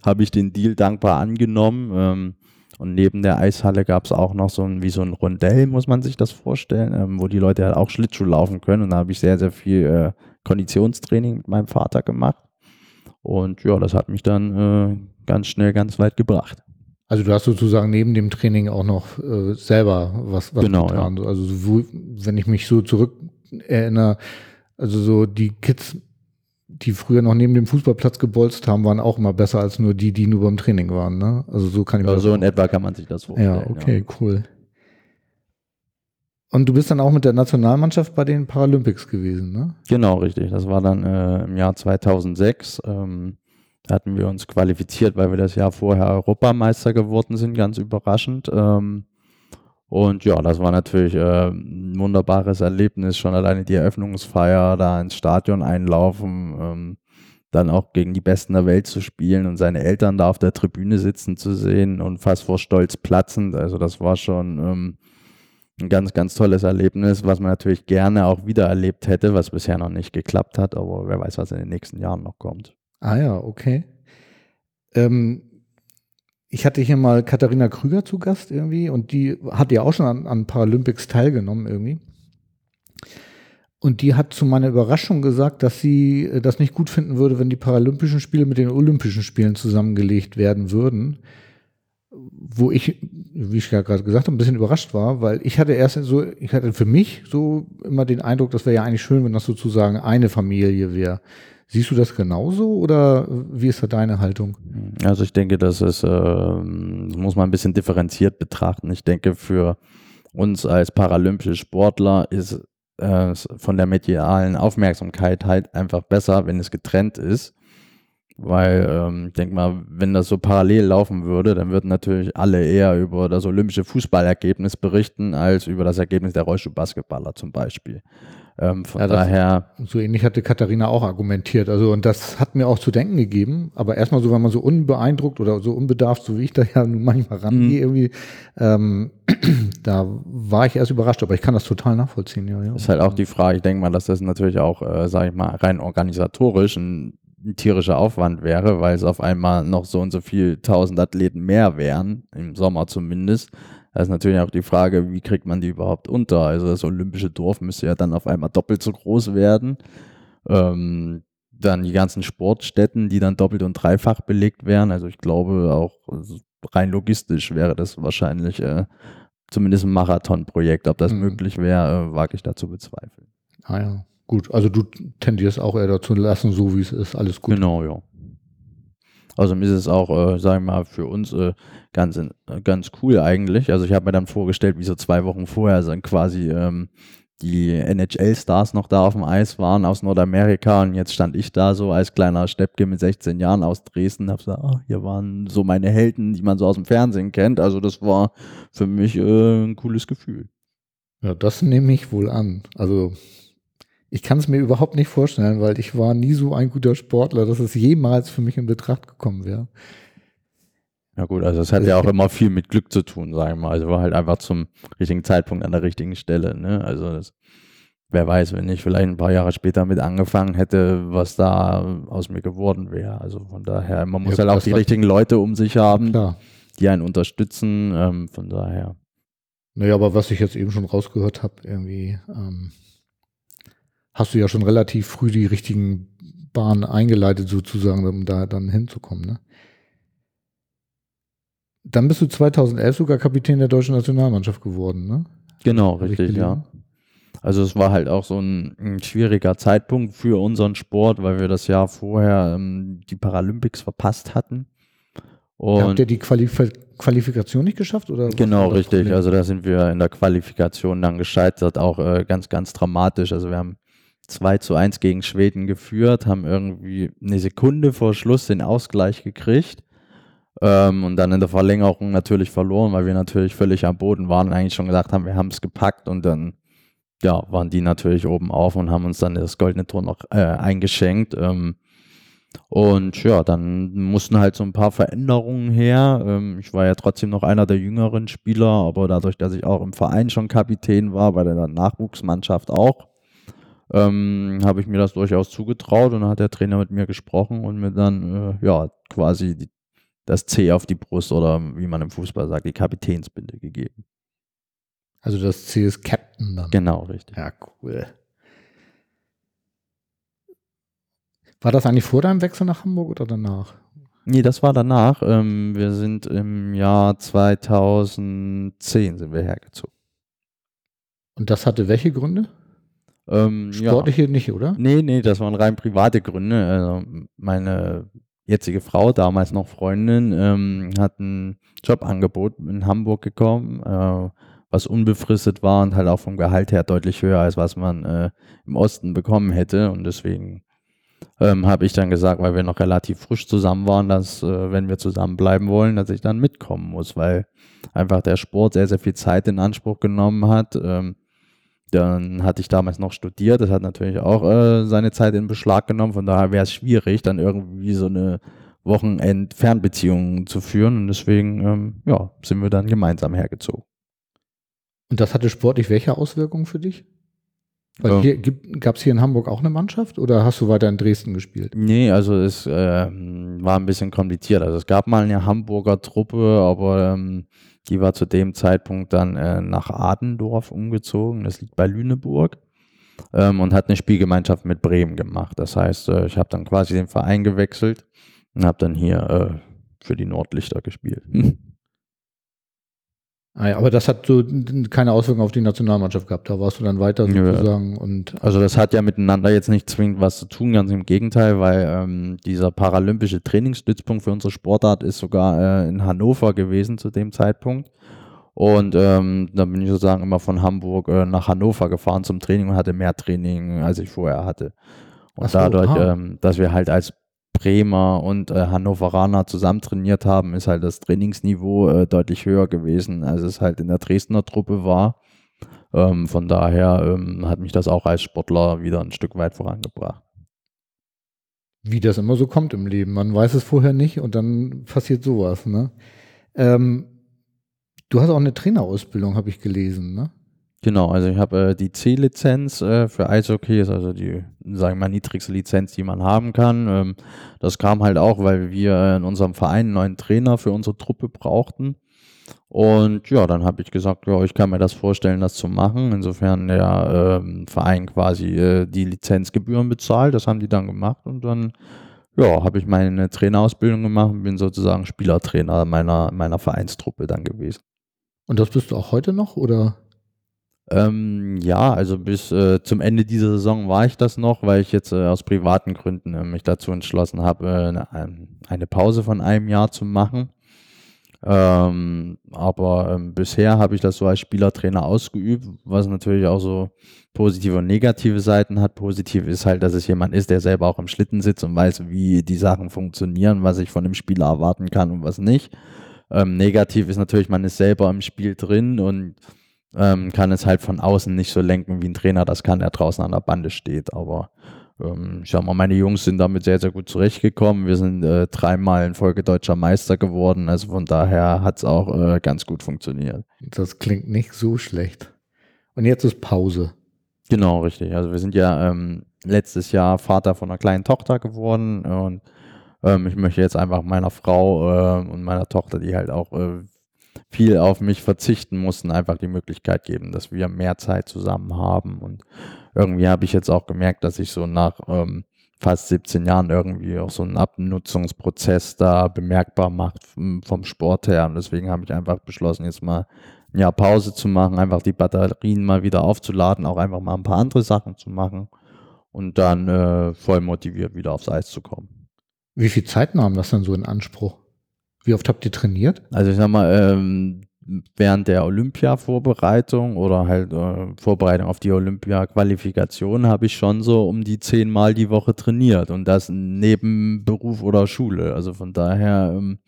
Speaker 2: habe ich den Deal dankbar angenommen. Ähm, und neben der Eishalle gab es auch noch so ein, wie so ein Rondell, muss man sich das vorstellen, ähm, wo die Leute halt auch Schlittschuh laufen können. Und da habe ich sehr, sehr viel äh, Konditionstraining mit meinem Vater gemacht. Und ja, das hat mich dann äh, ganz schnell ganz weit gebracht.
Speaker 1: Also du hast sozusagen neben dem Training auch noch äh, selber was, was
Speaker 2: genau, getan.
Speaker 1: Ja. Also so, wenn ich mich so zurück erinnere, also so die Kids, die früher noch neben dem Fußballplatz gebolzt haben, waren auch immer besser als nur die, die nur beim Training waren. Ne? Also so kann ich
Speaker 2: mir So in etwa kann man sich das
Speaker 1: vorstellen. Ja, okay, ja. cool. Und du bist dann auch mit der Nationalmannschaft bei den Paralympics gewesen, ne?
Speaker 2: Genau, richtig. Das war dann äh, im Jahr 2006. Ähm, da hatten wir uns qualifiziert, weil wir das Jahr vorher Europameister geworden sind, ganz überraschend. Ähm, und ja, das war natürlich äh, ein wunderbares Erlebnis, schon alleine die Eröffnungsfeier, da ins Stadion einlaufen, ähm, dann auch gegen die Besten der Welt zu spielen und seine Eltern da auf der Tribüne sitzen zu sehen und fast vor Stolz platzend. Also das war schon ähm, ein ganz, ganz tolles Erlebnis, was man natürlich gerne auch wieder erlebt hätte, was bisher noch nicht geklappt hat, aber wer weiß, was in den nächsten Jahren noch kommt.
Speaker 1: Ah ja, okay. Ähm, ich hatte hier mal Katharina Krüger zu Gast irgendwie und die hat ja auch schon an, an Paralympics teilgenommen irgendwie. Und die hat zu meiner Überraschung gesagt, dass sie äh, das nicht gut finden würde, wenn die Paralympischen Spiele mit den Olympischen Spielen zusammengelegt werden würden. Wo ich, wie ich ja gerade gesagt habe, ein bisschen überrascht war, weil ich hatte erst so, ich hatte für mich so immer den Eindruck, das wäre ja eigentlich schön, wenn das sozusagen eine Familie wäre. Siehst du das genauso oder wie ist da deine Haltung?
Speaker 2: Also ich denke, das ist, äh, muss man ein bisschen differenziert betrachten. Ich denke, für uns als paralympische Sportler ist äh, von der medialen Aufmerksamkeit halt einfach besser, wenn es getrennt ist. Weil ähm, ich denke mal, wenn das so parallel laufen würde, dann würden natürlich alle eher über das olympische Fußballergebnis berichten, als über das Ergebnis der Rollstuhlbasketballer zum Beispiel. Ähm, von ja, daher.
Speaker 1: So ähnlich hatte Katharina auch argumentiert. Also, und das hat mir auch zu denken gegeben. Aber erstmal so, wenn man so unbeeindruckt oder so unbedarft, so wie ich da ja manchmal rangehe, mhm. irgendwie, ähm, <clears throat> da war ich erst überrascht, aber ich kann das total nachvollziehen. Ja, ja.
Speaker 2: Ist halt auch die Frage, ich denke mal, dass das natürlich auch, äh, sage ich mal, rein organisatorisch ein, ein tierischer Aufwand wäre, weil es auf einmal noch so und so viel tausend Athleten mehr wären, im Sommer zumindest da ist natürlich auch die Frage, wie kriegt man die überhaupt unter? Also das olympische Dorf müsste ja dann auf einmal doppelt so groß werden. Ähm, dann die ganzen Sportstätten, die dann doppelt und dreifach belegt wären. Also ich glaube auch rein logistisch wäre das wahrscheinlich äh, zumindest ein Marathonprojekt. Ob das mhm. möglich wäre, äh, wage ich dazu bezweifeln.
Speaker 1: Ah ja, gut. Also du tendierst auch eher dazu lassen, so wie es ist, alles gut.
Speaker 2: Genau, ja. Also ist es auch, äh, sagen wir mal, für uns äh, ganz, ganz cool eigentlich. Also ich habe mir dann vorgestellt, wie so zwei Wochen vorher dann quasi ähm, die NHL-Stars noch da auf dem Eis waren aus Nordamerika und jetzt stand ich da so als kleiner Steppke mit 16 Jahren aus Dresden, habe gesagt, oh, hier waren so meine Helden, die man so aus dem Fernsehen kennt. Also das war für mich äh, ein cooles Gefühl.
Speaker 1: Ja, das nehme ich wohl an. Also ich kann es mir überhaupt nicht vorstellen, weil ich war nie so ein guter Sportler, dass es jemals für mich in Betracht gekommen wäre.
Speaker 2: Ja gut, also es hat ja auch immer viel mit Glück zu tun, sagen wir mal. Also war halt einfach zum richtigen Zeitpunkt an der richtigen Stelle. Ne? Also das, wer weiß, wenn ich vielleicht ein paar Jahre später mit angefangen hätte, was da aus mir geworden wäre. Also von daher, man muss ja, halt auch die richtigen Leute um sich haben, klar. die einen unterstützen. Ähm, von daher.
Speaker 1: Naja, aber was ich jetzt eben schon rausgehört habe, irgendwie ähm, hast du ja schon relativ früh die richtigen Bahnen eingeleitet, sozusagen, um da dann hinzukommen. Ne? Dann bist du 2011 sogar Kapitän der deutschen Nationalmannschaft geworden, ne?
Speaker 2: Genau, richtig, ja. Also es war halt auch so ein, ein, schwieriger Zeitpunkt für unseren Sport, weil wir das Jahr vorher ähm, die Paralympics verpasst hatten.
Speaker 1: Und Habt ihr die Qualif Qualifikation nicht geschafft? Oder
Speaker 2: genau, richtig. Also da sind wir in der Qualifikation dann gescheitert, auch äh, ganz, ganz dramatisch. Also wir haben 2 zu 1 gegen Schweden geführt, haben irgendwie eine Sekunde vor Schluss den Ausgleich gekriegt ähm, und dann in der Verlängerung natürlich verloren, weil wir natürlich völlig am Boden waren und eigentlich schon gesagt haben, wir haben es gepackt und dann ja, waren die natürlich oben auf und haben uns dann das goldene Tor noch äh, eingeschenkt. Ähm, und ja, dann mussten halt so ein paar Veränderungen her. Ähm, ich war ja trotzdem noch einer der jüngeren Spieler, aber dadurch, dass ich auch im Verein schon Kapitän war, bei der Nachwuchsmannschaft auch, ähm, habe ich mir das durchaus zugetraut und dann hat der Trainer mit mir gesprochen und mir dann äh, ja quasi die, das C auf die Brust oder wie man im Fußball sagt, die Kapitänsbinde gegeben.
Speaker 1: Also das C ist Captain dann.
Speaker 2: Genau, richtig.
Speaker 1: Ja, cool. War das eigentlich vor deinem Wechsel nach Hamburg oder danach?
Speaker 2: Nee, das war danach. Ähm, wir sind im Jahr 2010 sind wir hergezogen.
Speaker 1: Und das hatte welche Gründe? Ähm, Sportliche ja. nicht, oder?
Speaker 2: Nee, nee, das waren rein private Gründe. Also meine jetzige Frau, damals noch Freundin, ähm, hat ein Jobangebot in Hamburg bekommen, äh, was unbefristet war und halt auch vom Gehalt her deutlich höher, als was man äh, im Osten bekommen hätte. Und deswegen ähm, habe ich dann gesagt, weil wir noch relativ frisch zusammen waren, dass äh, wenn wir zusammenbleiben wollen, dass ich dann mitkommen muss, weil einfach der Sport sehr, sehr viel Zeit in Anspruch genommen hat. Ähm, dann hatte ich damals noch studiert, das hat natürlich auch äh, seine Zeit in Beschlag genommen, von daher wäre es schwierig, dann irgendwie so eine Wochenend-Fernbeziehung zu führen und deswegen, ähm, ja, sind wir dann gemeinsam hergezogen.
Speaker 1: Und das hatte sportlich welche Auswirkungen für dich? Weil
Speaker 2: Ja.
Speaker 1: hier gab es hier in Hamburg auch eine Mannschaft oder hast du weiter in Dresden gespielt?
Speaker 2: Nee, also es äh, war ein bisschen kompliziert. Also es gab mal eine Hamburger Truppe, aber ähm, die war zu dem Zeitpunkt dann äh, nach Adendorf umgezogen. Das liegt bei Lüneburg. Ähm, und hat eine Spielgemeinschaft mit Bremen gemacht. Das heißt, äh, ich habe dann quasi den Verein gewechselt und habe dann hier äh, für die Nordlichter gespielt. <laughs>
Speaker 1: Ah ja, aber das hat so keine Auswirkungen auf die Nationalmannschaft gehabt. Da warst du dann weiter sozusagen und
Speaker 2: Also das hat ja miteinander jetzt nicht zwingend was zu tun, ganz im Gegenteil, weil ähm, dieser paralympische Trainingsstützpunkt für unsere Sportart ist sogar äh, in Hannover gewesen zu dem Zeitpunkt. Und ähm, dann bin ich sozusagen immer von Hamburg äh, nach Hannover gefahren zum Training und hatte mehr Training, als ich vorher hatte. Und
Speaker 1: so,
Speaker 2: dadurch,
Speaker 1: ah.
Speaker 2: ähm, dass wir halt als Bremer und äh, Hannoveraner zusammen trainiert haben, ist halt das Trainingsniveau äh, deutlich höher gewesen, als es halt in der Dresdner Truppe war. Ähm, von daher ähm, hat mich das auch als Sportler wieder ein Stück weit vorangebracht.
Speaker 1: wie das immer so kommt im Leben. Man weiß es vorher nicht und dann passiert sowas. Ne? Ähm, du hast auch eine Trainerausbildung, habe ich gelesen. Ne?
Speaker 2: Genau, also ich habe äh, die C-Lizenz äh, für Eishockey, ist also die, sagen wir mal, niedrigste Lizenz, die man haben kann. Ähm, das kam halt auch, weil wir in unserem Verein einen neuen Trainer für unsere Truppe brauchten. Und ja, dann habe ich gesagt, ja, ich kann mir das vorstellen, das zu machen. Insofern der ähm, Verein quasi äh, die Lizenzgebühren bezahlt. Das haben die dann gemacht und dann ja, habe ich meine Trainerausbildung gemacht und bin sozusagen Spielertrainer meiner, meiner Vereinstruppe dann gewesen.
Speaker 1: Und das bist du auch heute noch oder?
Speaker 2: Ähm, ja, also bis äh, zum Ende dieser Saison war ich das noch, weil ich jetzt äh, aus privaten Gründen äh, mich dazu entschlossen habe, äh, eine, ein- eine Pause von einem Jahr zu machen. Ähm, aber ähm, bisher habe ich das so als Spielertrainer ausgeübt, was natürlich auch so positive und negative Seiten hat. Positiv ist halt, dass es jemand ist, der selber auch im Schlitten sitzt und weiß, wie die Sachen funktionieren, was ich von dem Spieler erwarten kann und was nicht. Ähm, negativ ist natürlich, man ist selber im Spiel drin und ähm, kann es halt von außen nicht so lenken, wie ein Trainer das kann, der draußen an der Bande steht. Aber ähm, ich sag mal, meine Jungs sind damit sehr, sehr gut zurechtgekommen. Wir sind äh, dreimal in Folge deutscher Meister geworden. Also von daher hat es auch äh, ganz gut funktioniert.
Speaker 1: Das klingt nicht so schlecht. Und jetzt ist Pause.
Speaker 2: Genau, richtig. Also wir sind ja ähm, letztes Jahr Vater von einer kleinen Tochter geworden und ähm, ich möchte jetzt einfach meiner Frau äh, und meiner Tochter, die halt auch äh, viel auf mich verzichten mussten, einfach die Möglichkeit geben, dass wir mehr Zeit zusammen haben. Und irgendwie habe ich jetzt auch gemerkt, dass ich so nach ähm, fast 17 Jahren irgendwie auch so einen Abnutzungsprozess da bemerkbar macht vom vom Sport her. Und deswegen habe ich einfach beschlossen, jetzt mal ein Jahr Pause zu machen, einfach die Batterien mal wieder aufzuladen, auch einfach mal ein paar andere Sachen zu machen und dann äh, voll motiviert wieder aufs Eis zu kommen.
Speaker 1: Wie viel Zeit nahm das dann so in Anspruch? Wie oft habt ihr trainiert?
Speaker 2: Also ich sag mal, ähm, während der Olympia-Vorbereitung oder halt äh, Vorbereitung auf die Olympia-Qualifikation habe ich schon so um die zehnmal die Woche trainiert und das neben Beruf oder Schule. Also von daher ähm,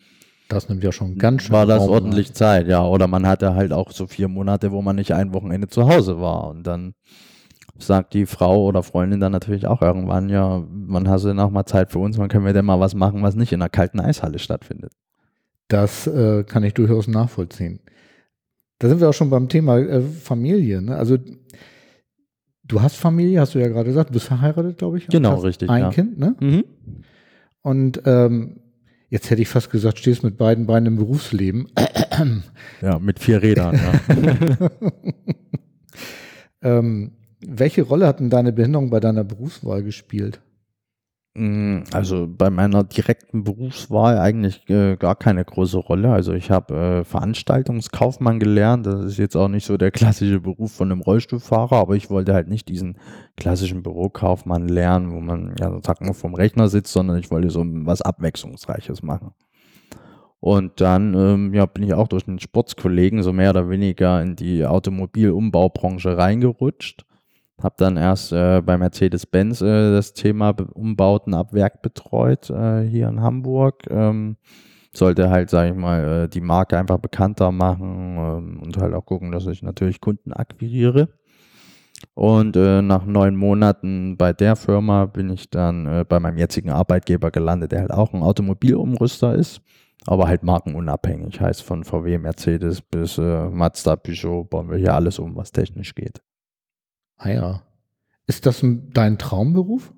Speaker 1: Das nimmt ja schon ganz schön
Speaker 2: war das
Speaker 1: Raum
Speaker 2: ordentlich Zeit, ja. Oder man hatte halt auch so vier Monate, wo man nicht ein Wochenende zu Hause war. Und dann sagt die Frau oder Freundin dann natürlich auch irgendwann, ja, wann hast du denn auch mal Zeit für uns? Wann können wir denn mal was machen, was nicht in einer kalten Eishalle stattfindet?
Speaker 1: Das äh, kann ich durchaus nachvollziehen. Da sind wir auch schon beim Thema äh, Familie. Ne? Also du hast Familie, hast du ja gerade gesagt, du bist verheiratet, glaube ich.
Speaker 2: Genau,
Speaker 1: hast
Speaker 2: richtig,
Speaker 1: Ein
Speaker 2: ja.
Speaker 1: Kind, ne?
Speaker 2: Mhm.
Speaker 1: Und ähm, jetzt hätte ich fast gesagt, stehst mit beiden Beinen im Berufsleben. <clears throat>
Speaker 2: Ja, mit vier Rädern, ja. <laughs>
Speaker 1: ähm, welche Rolle hat denn deine Behinderung bei deiner Berufswahl gespielt?
Speaker 2: Mm, Also bei meiner direkten Berufswahl eigentlich äh, gar keine große Rolle. Also ich habe äh, Veranstaltungskaufmann gelernt. Das ist jetzt auch nicht so der klassische Beruf von einem Rollstuhlfahrer, aber ich wollte halt nicht diesen klassischen Bürokaufmann lernen, wo man ja sozusagen nur vom Rechner sitzt, sondern ich wollte so was Abwechslungsreiches machen. Und dann ähm, ja, bin ich auch durch einen Sportskollegen so mehr oder weniger in die Automobilumbaubranche reingerutscht. Habe dann erst äh, bei Mercedes-Benz äh, das Thema Umbauten ab Werk betreut äh, hier in Hamburg. Ähm, sollte halt, sage ich mal, äh, die Marke einfach bekannter machen ähm, und halt auch gucken, dass ich natürlich Kunden akquiriere. Und äh, nach neun Monaten bei der Firma bin ich dann äh, bei meinem jetzigen Arbeitgeber gelandet, der halt auch ein Automobilumrüster ist. aber halt markenunabhängig. Heißt von VW, Mercedes bis äh, Mazda, Peugeot bauen wir hier alles um, was technisch geht.
Speaker 1: Ah ja. Ist das dein Traumberuf?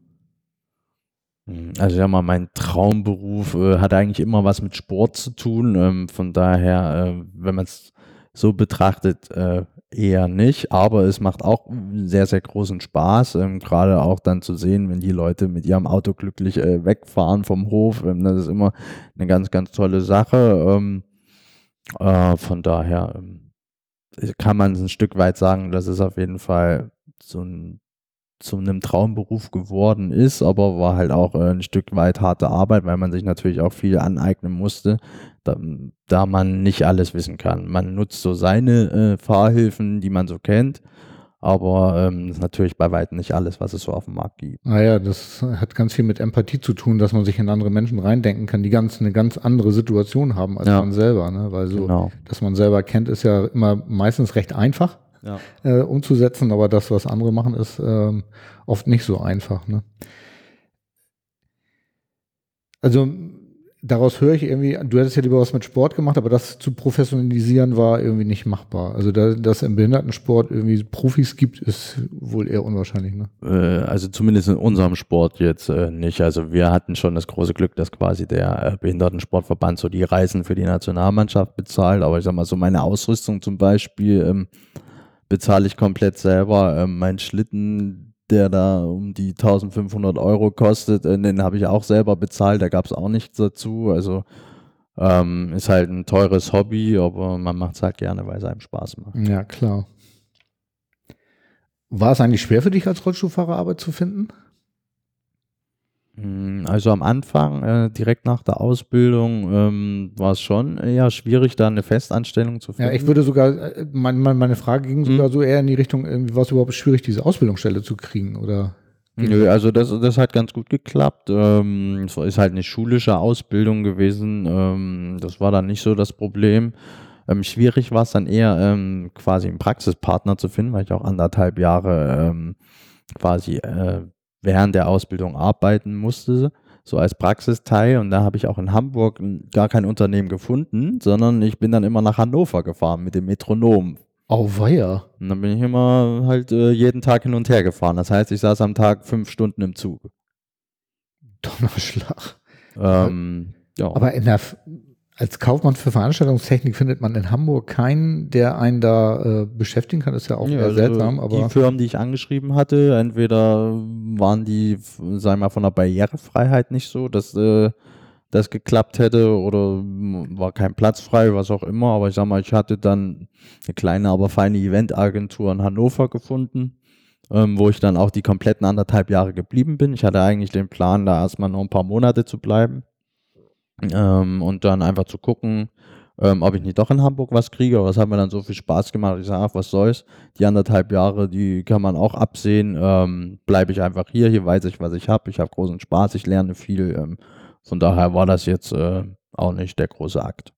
Speaker 2: Hm, also ja mal, mein Traumberuf äh, hat eigentlich immer was mit Sport zu tun. Ähm, von daher, äh, wenn man es so betrachtet, äh, eher nicht. Aber es macht auch sehr, sehr großen Spaß, ähm, gerade auch dann zu sehen, wenn die Leute mit ihrem Auto glücklich äh, wegfahren vom Hof. Ähm, das ist immer eine ganz, ganz tolle Sache. Ähm, äh, von daher ähm, kann man ein Stück weit sagen, dass es auf jeden Fall so ein zu einem Traumberuf geworden ist, aber war halt auch äh, ein Stück weit harte Arbeit, weil man sich natürlich auch viel aneignen musste, da, da man nicht alles wissen kann. Man nutzt so seine äh, Fahrhilfen, die man so kennt, aber ähm, das ist natürlich bei weitem nicht alles, was es so auf dem Markt gibt.
Speaker 1: Naja, das hat ganz viel mit Empathie zu tun, dass man sich in andere Menschen reindenken kann, die ganz eine ganz andere Situation haben als ja. man selber. Ne? Weil so, genau. dass man selber kennt, ist ja immer meistens recht einfach ja. äh, umzusetzen, aber das, was andere machen, ist ähm, oft nicht so einfach. Ne? Also daraus höre ich irgendwie, du hättest ja lieber was mit Sport gemacht, aber das zu professionalisieren war irgendwie nicht machbar. Also da, dass im Behindertensport irgendwie Profis gibt, ist wohl eher unwahrscheinlich. Ne?
Speaker 2: Äh, also zumindest in unserem Sport jetzt äh, nicht. Also wir hatten schon das große Glück, dass quasi der äh, Behindertensportverband so die Reisen für die Nationalmannschaft bezahlt. Aber ich sag mal so meine Ausrüstung zum Beispiel ähm, bezahle ich komplett selber. Ähm, mein Schlitten, der da um die 1500 Euro kostet, äh, den habe ich auch selber bezahlt. Da gab es auch nichts dazu. Also ähm, ist halt ein teures Hobby, aber man macht es halt gerne, weil es einem Spaß macht.
Speaker 1: Ja, klar. War es eigentlich schwer für dich als Rollstuhlfahrer Arbeit zu finden?
Speaker 2: Hm, also am Anfang, äh, direkt nach der Ausbildung, ähm, war es schon eher schwierig, da eine Festanstellung zu finden.
Speaker 1: Ja, ich würde sogar, äh, mein, meine Frage ging sogar hm. so eher in die Richtung, war es überhaupt schwierig, diese Ausbildungsstelle zu kriegen? Oder?
Speaker 2: Nö, also das, das hat ganz gut geklappt. Ähm, es ist halt eine schulische Ausbildung gewesen. Ähm, das war dann nicht so das Problem. Ähm, schwierig war es dann eher, ähm, quasi einen Praxispartner zu finden, weil ich auch anderthalb Jahre ähm, quasi äh, während der Ausbildung arbeiten musste, so als Praxisteil. Und da habe ich auch in Hamburg gar kein Unternehmen gefunden, sondern ich bin dann immer nach Hannover gefahren mit dem Metronom.
Speaker 1: Oh, weia.
Speaker 2: Und dann bin ich immer halt äh, jeden Tag hin und her gefahren. Das heißt, ich saß am Tag fünf Stunden im Zug.
Speaker 1: Donnerschlag. Ähm, ja. Aber in der, als Kaufmann für Veranstaltungstechnik findet man in Hamburg keinen, der einen da äh, beschäftigen kann. Das ist ja auch ja, also seltsam. Aber
Speaker 2: die Firmen, die ich angeschrieben hatte, entweder waren die, sagen wir mal, von der Barrierefreiheit nicht so, dass äh, das geklappt hätte oder war kein Platz frei, was auch immer. Aber ich sag mal, ich hatte dann eine kleine, aber feine Eventagentur in Hannover gefunden. Ähm, wo ich dann auch die kompletten anderthalb Jahre geblieben bin. Ich hatte eigentlich den Plan, da erstmal noch ein paar Monate zu bleiben ähm, und dann einfach zu gucken, ähm, ob ich nicht doch in Hamburg was kriege. Aber das hat mir dann so viel Spaß gemacht. Ich sage, ach, was soll's. Die anderthalb Jahre, die kann man auch absehen. Ähm, Bleibe ich einfach hier. Hier weiß ich, was ich habe. Ich habe großen Spaß. Ich lerne viel. Ähm, von daher war das jetzt äh, auch nicht der große Akt.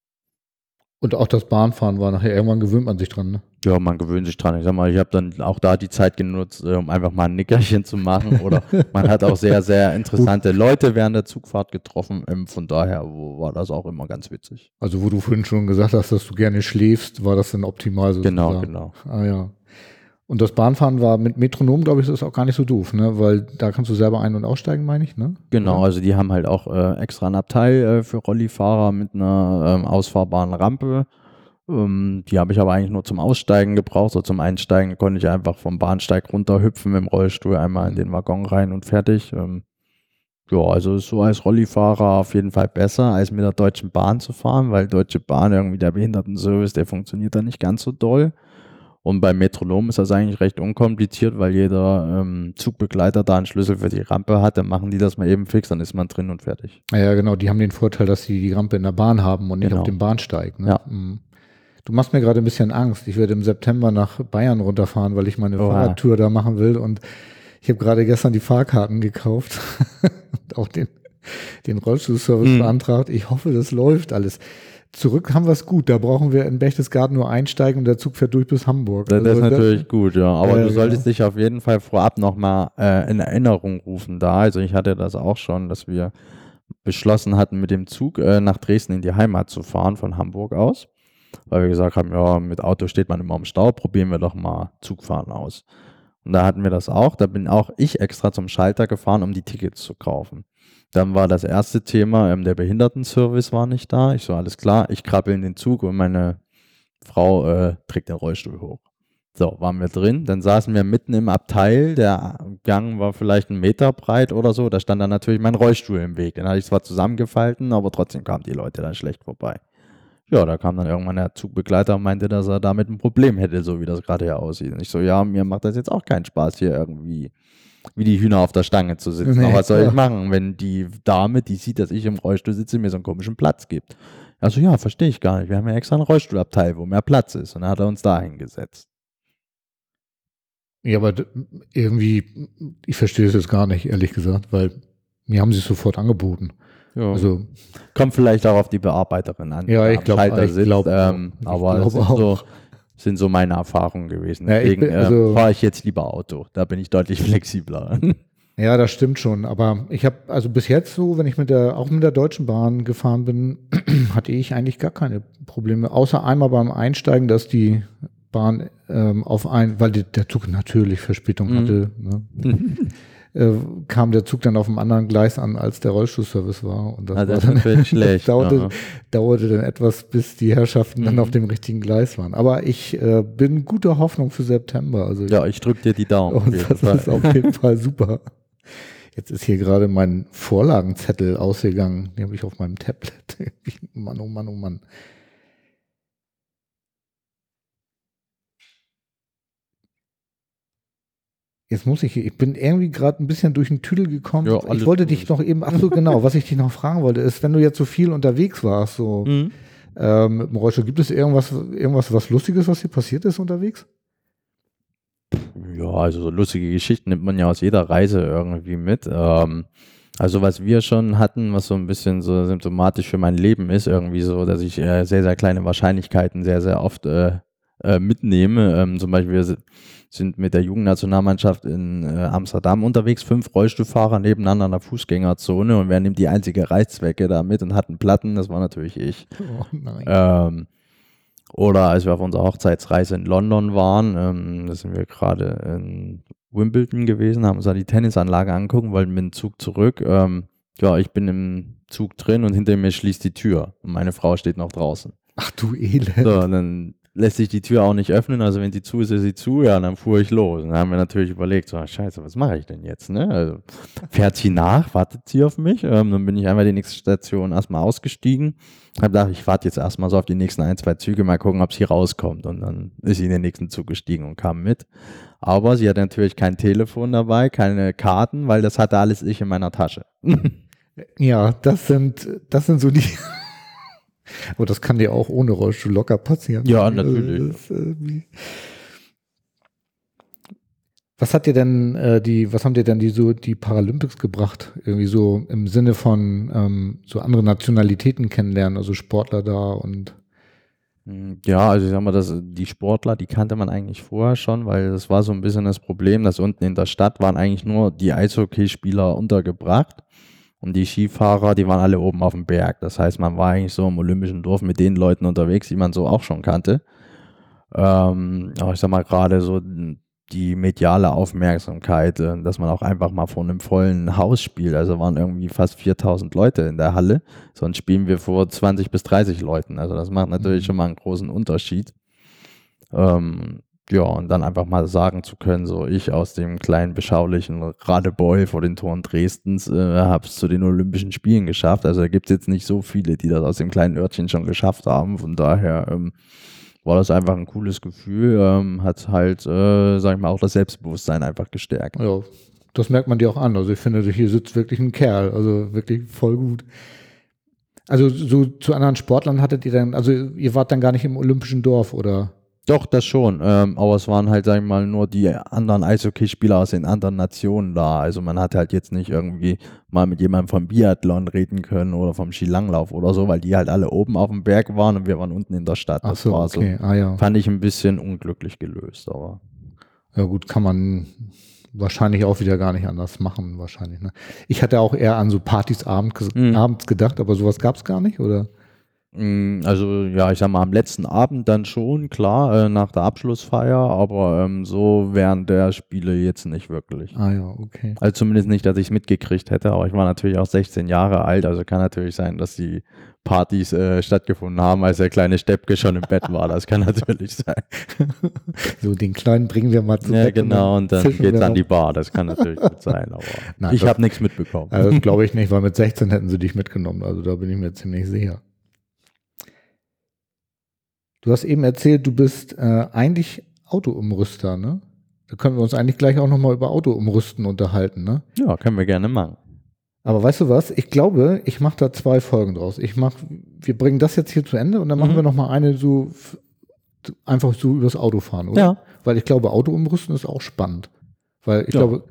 Speaker 1: Und auch das Bahnfahren war nachher, irgendwann gewöhnt man sich dran, ne?
Speaker 2: Ja, man gewöhnt sich dran. Ich sag mal, ich habe dann auch da die Zeit genutzt, äh, um einfach mal ein Nickerchen zu machen. Oder <laughs> man hat auch sehr, sehr interessante Leute während der Zugfahrt getroffen. Ähm, von daher war das auch immer ganz witzig.
Speaker 1: Also, wo du vorhin schon gesagt hast, dass du gerne schläfst, war das dann optimal
Speaker 2: sozusagen? Genau, genau.
Speaker 1: Ah ja. Und das Bahnfahren war mit Metronom, glaube ich, ist auch gar nicht so doof, ne? Weil da kannst du selber ein- und aussteigen, meine ich, ne?
Speaker 2: Genau, also die haben halt auch äh, extra ein Abteil äh, für Rollifahrer mit einer ähm, ausfahrbaren Rampe ähm, die habe ich aber eigentlich nur zum Aussteigen gebraucht. So zum Einsteigen konnte ich einfach vom Bahnsteig runterhüpfen mit dem Rollstuhl einmal in den Waggon rein und fertig. Ähm, ja, also ist so als Rollifahrer auf jeden Fall besser, als mit der Deutschen Bahn zu fahren, weil Deutsche Bahn irgendwie der Behindertenservice, der funktioniert da nicht ganz so doll. Und beim Metronom ist das eigentlich recht unkompliziert, weil jeder ähm, Zugbegleiter da einen Schlüssel für die Rampe hat. Dann machen die das mal eben fix, dann ist man drin und fertig.
Speaker 1: Ja, genau. Die haben den Vorteil, dass sie die Rampe in der Bahn haben und nicht genau. auf dem Bahnsteig. Ne?
Speaker 2: Ja. Mhm.
Speaker 1: Du machst mir gerade ein bisschen Angst. Ich werde im September nach Bayern runterfahren, weil ich meine Oha. Fahrradtour da machen will. Und ich habe gerade gestern die Fahrkarten gekauft <laughs> und auch den, den Rollstuhlservice mhm. beantragt. Ich hoffe, das läuft alles. Zurück haben wir es gut. Da brauchen wir in Berchtesgaden nur einsteigen und der Zug fährt durch bis Hamburg.
Speaker 2: Das, also, ist natürlich das, gut, ja. Aber äh, du solltest ja. dich auf jeden Fall vorab nochmal äh, in Erinnerung rufen da. Also ich hatte das auch schon, dass wir beschlossen hatten, mit dem Zug äh, nach Dresden in die Heimat zu fahren, von Hamburg aus. Weil wir gesagt haben, ja, mit Auto steht man immer im Stau, probieren wir doch mal Zugfahren aus. Und da hatten wir das auch. Da bin auch ich extra zum Schalter gefahren, um die Tickets zu kaufen. Dann war das erste Thema, ähm, der Behindertenservice war nicht da. Ich so, alles klar, ich krabbel in den Zug und meine Frau äh, trägt den Rollstuhl hoch. So, waren wir drin. Dann saßen wir mitten im Abteil. Der Gang war vielleicht einen Meter breit oder so. Da stand dann natürlich mein Rollstuhl im Weg. Den hatte ich zwar zusammengefalten, aber trotzdem kamen die Leute dann schlecht vorbei. Ja, da kam dann irgendwann der Zugbegleiter und meinte, dass er damit ein Problem hätte, so wie das gerade hier aussieht. Und ich so, ja, mir macht das jetzt auch keinen Spaß, hier irgendwie wie die Hühner auf der Stange zu sitzen. Nee, aber was soll ich machen, wenn die Dame, die sieht, dass ich im Rollstuhl sitze, mir so einen komischen Platz gibt? Also ja, verstehe ich gar nicht. Wir haben ja extra einen Rollstuhlabteil, wo mehr Platz ist. Und dann hat er uns da hingesetzt.
Speaker 1: Ja, aber irgendwie, ich verstehe es jetzt gar nicht, ehrlich gesagt, weil mir haben sie es sofort angeboten.
Speaker 2: Ja. Also, Kommt vielleicht auch auf die Bearbeiterin an.
Speaker 1: Ja, ich glaube, ich
Speaker 2: glaube, ähm, aber glaub sind, so, sind so meine Erfahrungen gewesen. Ja, Deswegen äh, also, fahre ich jetzt lieber Auto. Da bin ich deutlich <laughs> flexibler.
Speaker 1: Ja, das stimmt schon. Aber ich habe also bis jetzt so, wenn ich mit der auch mit der Deutschen Bahn gefahren bin, <clears throat> hatte ich eigentlich gar keine Probleme. Außer einmal beim Einsteigen, dass die Bahn ähm, auf ein, weil die, der Zug natürlich Verspätung mhm. hatte, ne? <laughs> äh, kam der Zug dann auf einem anderen Gleis an, als der Rollstuhlservice war. Und das, ah, das war dann, <laughs> schlecht. dauerte, dauerte dann etwas, bis die Herrschaften mhm. dann auf dem richtigen Gleis waren. Aber ich äh, bin guter Hoffnung für September. Also
Speaker 2: ja, ich drücke dir die Daumen.
Speaker 1: Und das Fall. ist auf jeden <laughs> Fall super. Jetzt ist hier gerade mein Vorlagenzettel ausgegangen. Den habe ich auf meinem Tablet. <laughs> Mann, oh Mann, oh Mann. Jetzt muss ich, ich bin irgendwie gerade ein bisschen durch den Tüdel gekommen. Ja, ich wollte dich noch eben, ach so genau, was ich dich noch fragen wollte, ist, wenn du jetzt so viel unterwegs warst, so mhm. ähm, mit dem Rollstuhl, gibt es irgendwas, irgendwas, was Lustiges, was dir passiert ist unterwegs?
Speaker 2: Ja, also so lustige Geschichten nimmt man ja aus jeder Reise irgendwie mit. Ähm, also was wir schon hatten, was so ein bisschen so symptomatisch für mein Leben ist, irgendwie so, dass ich äh, sehr, sehr kleine Wahrscheinlichkeiten sehr, sehr oft äh, äh, mitnehme. Ähm, zum Beispiel sind mit der Jugendnationalmannschaft in äh, Amsterdam unterwegs, fünf Rollstuhlfahrer nebeneinander in der Fußgängerzone und wer nimmt die einzige Reißzwecke da mit und hat einen Platten, das war natürlich ich. <laughs> Oh ähm, oder als wir auf unserer Hochzeitsreise in London waren, ähm, da sind wir gerade in Wimbledon gewesen, haben uns da die Tennisanlage angucken, wollten mit dem Zug zurück. Ähm, ja, ich bin im Zug drin und hinter mir schließt die Tür und meine Frau steht noch draußen.
Speaker 1: Ach du Elend.
Speaker 2: So, dann lässt sich die Tür auch nicht öffnen. Also wenn die zu ist, ist sie zu. Ja, und dann fuhr ich los. Und dann haben wir natürlich überlegt, so, scheiße, was mache ich denn jetzt? Ne? Also fährt sie nach, wartet sie auf mich. Ähm, dann bin ich einmal die nächste Station erstmal ausgestiegen. Hab gedacht, ich warte jetzt erstmal so auf die nächsten ein, zwei Züge, mal gucken, ob sie rauskommt. Und dann ist sie in den nächsten Zug gestiegen und kam mit. Aber sie hatte natürlich kein Telefon dabei, keine Karten, weil das hatte alles ich in meiner Tasche.
Speaker 1: ja, das sind, das sind so die aber das kann dir auch ohne Rollstuhl locker passieren.
Speaker 2: Ja, natürlich. Das, äh,
Speaker 1: was hat dir denn äh, die, was haben dir denn die so die Paralympics gebracht? Irgendwie so im Sinne von ähm, so andere Nationalitäten kennenlernen, also Sportler da und
Speaker 2: hm, ja, also ich sag mal, dass die Sportler, die kannte man eigentlich vorher schon, weil das war so ein bisschen das Problem, dass unten in der Stadt waren eigentlich nur die Eishockeyspieler untergebracht. Und die Skifahrer, die waren alle oben auf dem Berg. Das heißt, man war eigentlich so im Olympischen Dorf mit den Leuten unterwegs, die man so auch schon kannte. Ähm, aber ich sag mal, gerade so die mediale Aufmerksamkeit, äh, dass man auch einfach mal vor einem vollen Haus spielt. Also waren irgendwie fast 4000 Leute in der Halle. Sonst spielen wir vor 20 bis 30 Leuten. Also das macht natürlich mhm. schon mal einen großen Unterschied. Ähm, ja, und dann einfach mal sagen zu können, so ich aus dem kleinen, beschaulichen Radebeul vor den Toren Dresdens äh, habe es zu den Olympischen Spielen geschafft. Also da gibt es jetzt nicht so viele, die das aus dem kleinen Örtchen schon geschafft haben. Von daher ähm, war das einfach ein cooles Gefühl, ähm, hat halt, äh, sag ich mal, auch das Selbstbewusstsein einfach gestärkt.
Speaker 1: Ja, das merkt man dir auch an. Also ich finde, hier sitzt wirklich ein Kerl, also wirklich voll gut. Also so zu anderen Sportlern hattet ihr dann, also ihr wart dann gar nicht im Olympischen Dorf, oder?
Speaker 2: Doch, das schon. Ähm, aber es waren halt, sag ich mal, nur die anderen Eishockeyspieler aus den anderen Nationen da. Also man hat halt jetzt nicht irgendwie mal mit jemandem vom Biathlon reden können oder vom Skilanglauf oder so, weil die halt alle oben auf dem Berg waren und wir waren unten in der Stadt.
Speaker 1: Das Ach so, war okay. so. Ah, ja.
Speaker 2: Fand ich ein bisschen unglücklich gelöst, aber.
Speaker 1: Ja gut, kann man wahrscheinlich auch wieder gar nicht anders machen, wahrscheinlich. Ne? Ich hatte auch eher an so Partys abend, mhm. abends gedacht, aber sowas gab es gar nicht, oder?
Speaker 2: Mm, also ja, ich sag mal, am letzten Abend dann schon, klar, äh, nach der Abschlussfeier, aber ähm, so während der Spiele jetzt nicht wirklich.
Speaker 1: Ah ja, okay.
Speaker 2: Also zumindest nicht, dass ich es mitgekriegt hätte, aber ich war natürlich auch 16 Jahre alt, also kann natürlich sein, dass die Partys äh, stattgefunden haben, als der kleine Steppke schon im Bett war. Das kann <laughs> natürlich sein. <laughs>
Speaker 1: So, den Kleinen bringen wir mal
Speaker 2: zu Ja, Bett genau, und dann, dann geht es an die Bar. Das kann natürlich gut <laughs> sein, aber Nein, ich habe nichts mitbekommen.
Speaker 1: Also das glaube ich nicht, weil mit 16 hätten sie dich mitgenommen. Also da bin ich mir ziemlich sicher. Du hast eben erzählt, du bist äh, eigentlich Autoumrüster, ne? Da können wir uns eigentlich gleich auch nochmal über Autoumrüsten unterhalten, ne?
Speaker 2: Ja, können wir gerne machen.
Speaker 1: Aber weißt du was? Ich glaube, ich mache da zwei Folgen draus. Ich mach, wir bringen das jetzt hier zu Ende und dann machen mhm. wir nochmal eine so einfach so übers Autofahren, oder?
Speaker 2: Ja.
Speaker 1: Weil ich glaube, Autoumrüsten ist auch spannend. Weil ich ja. glaube,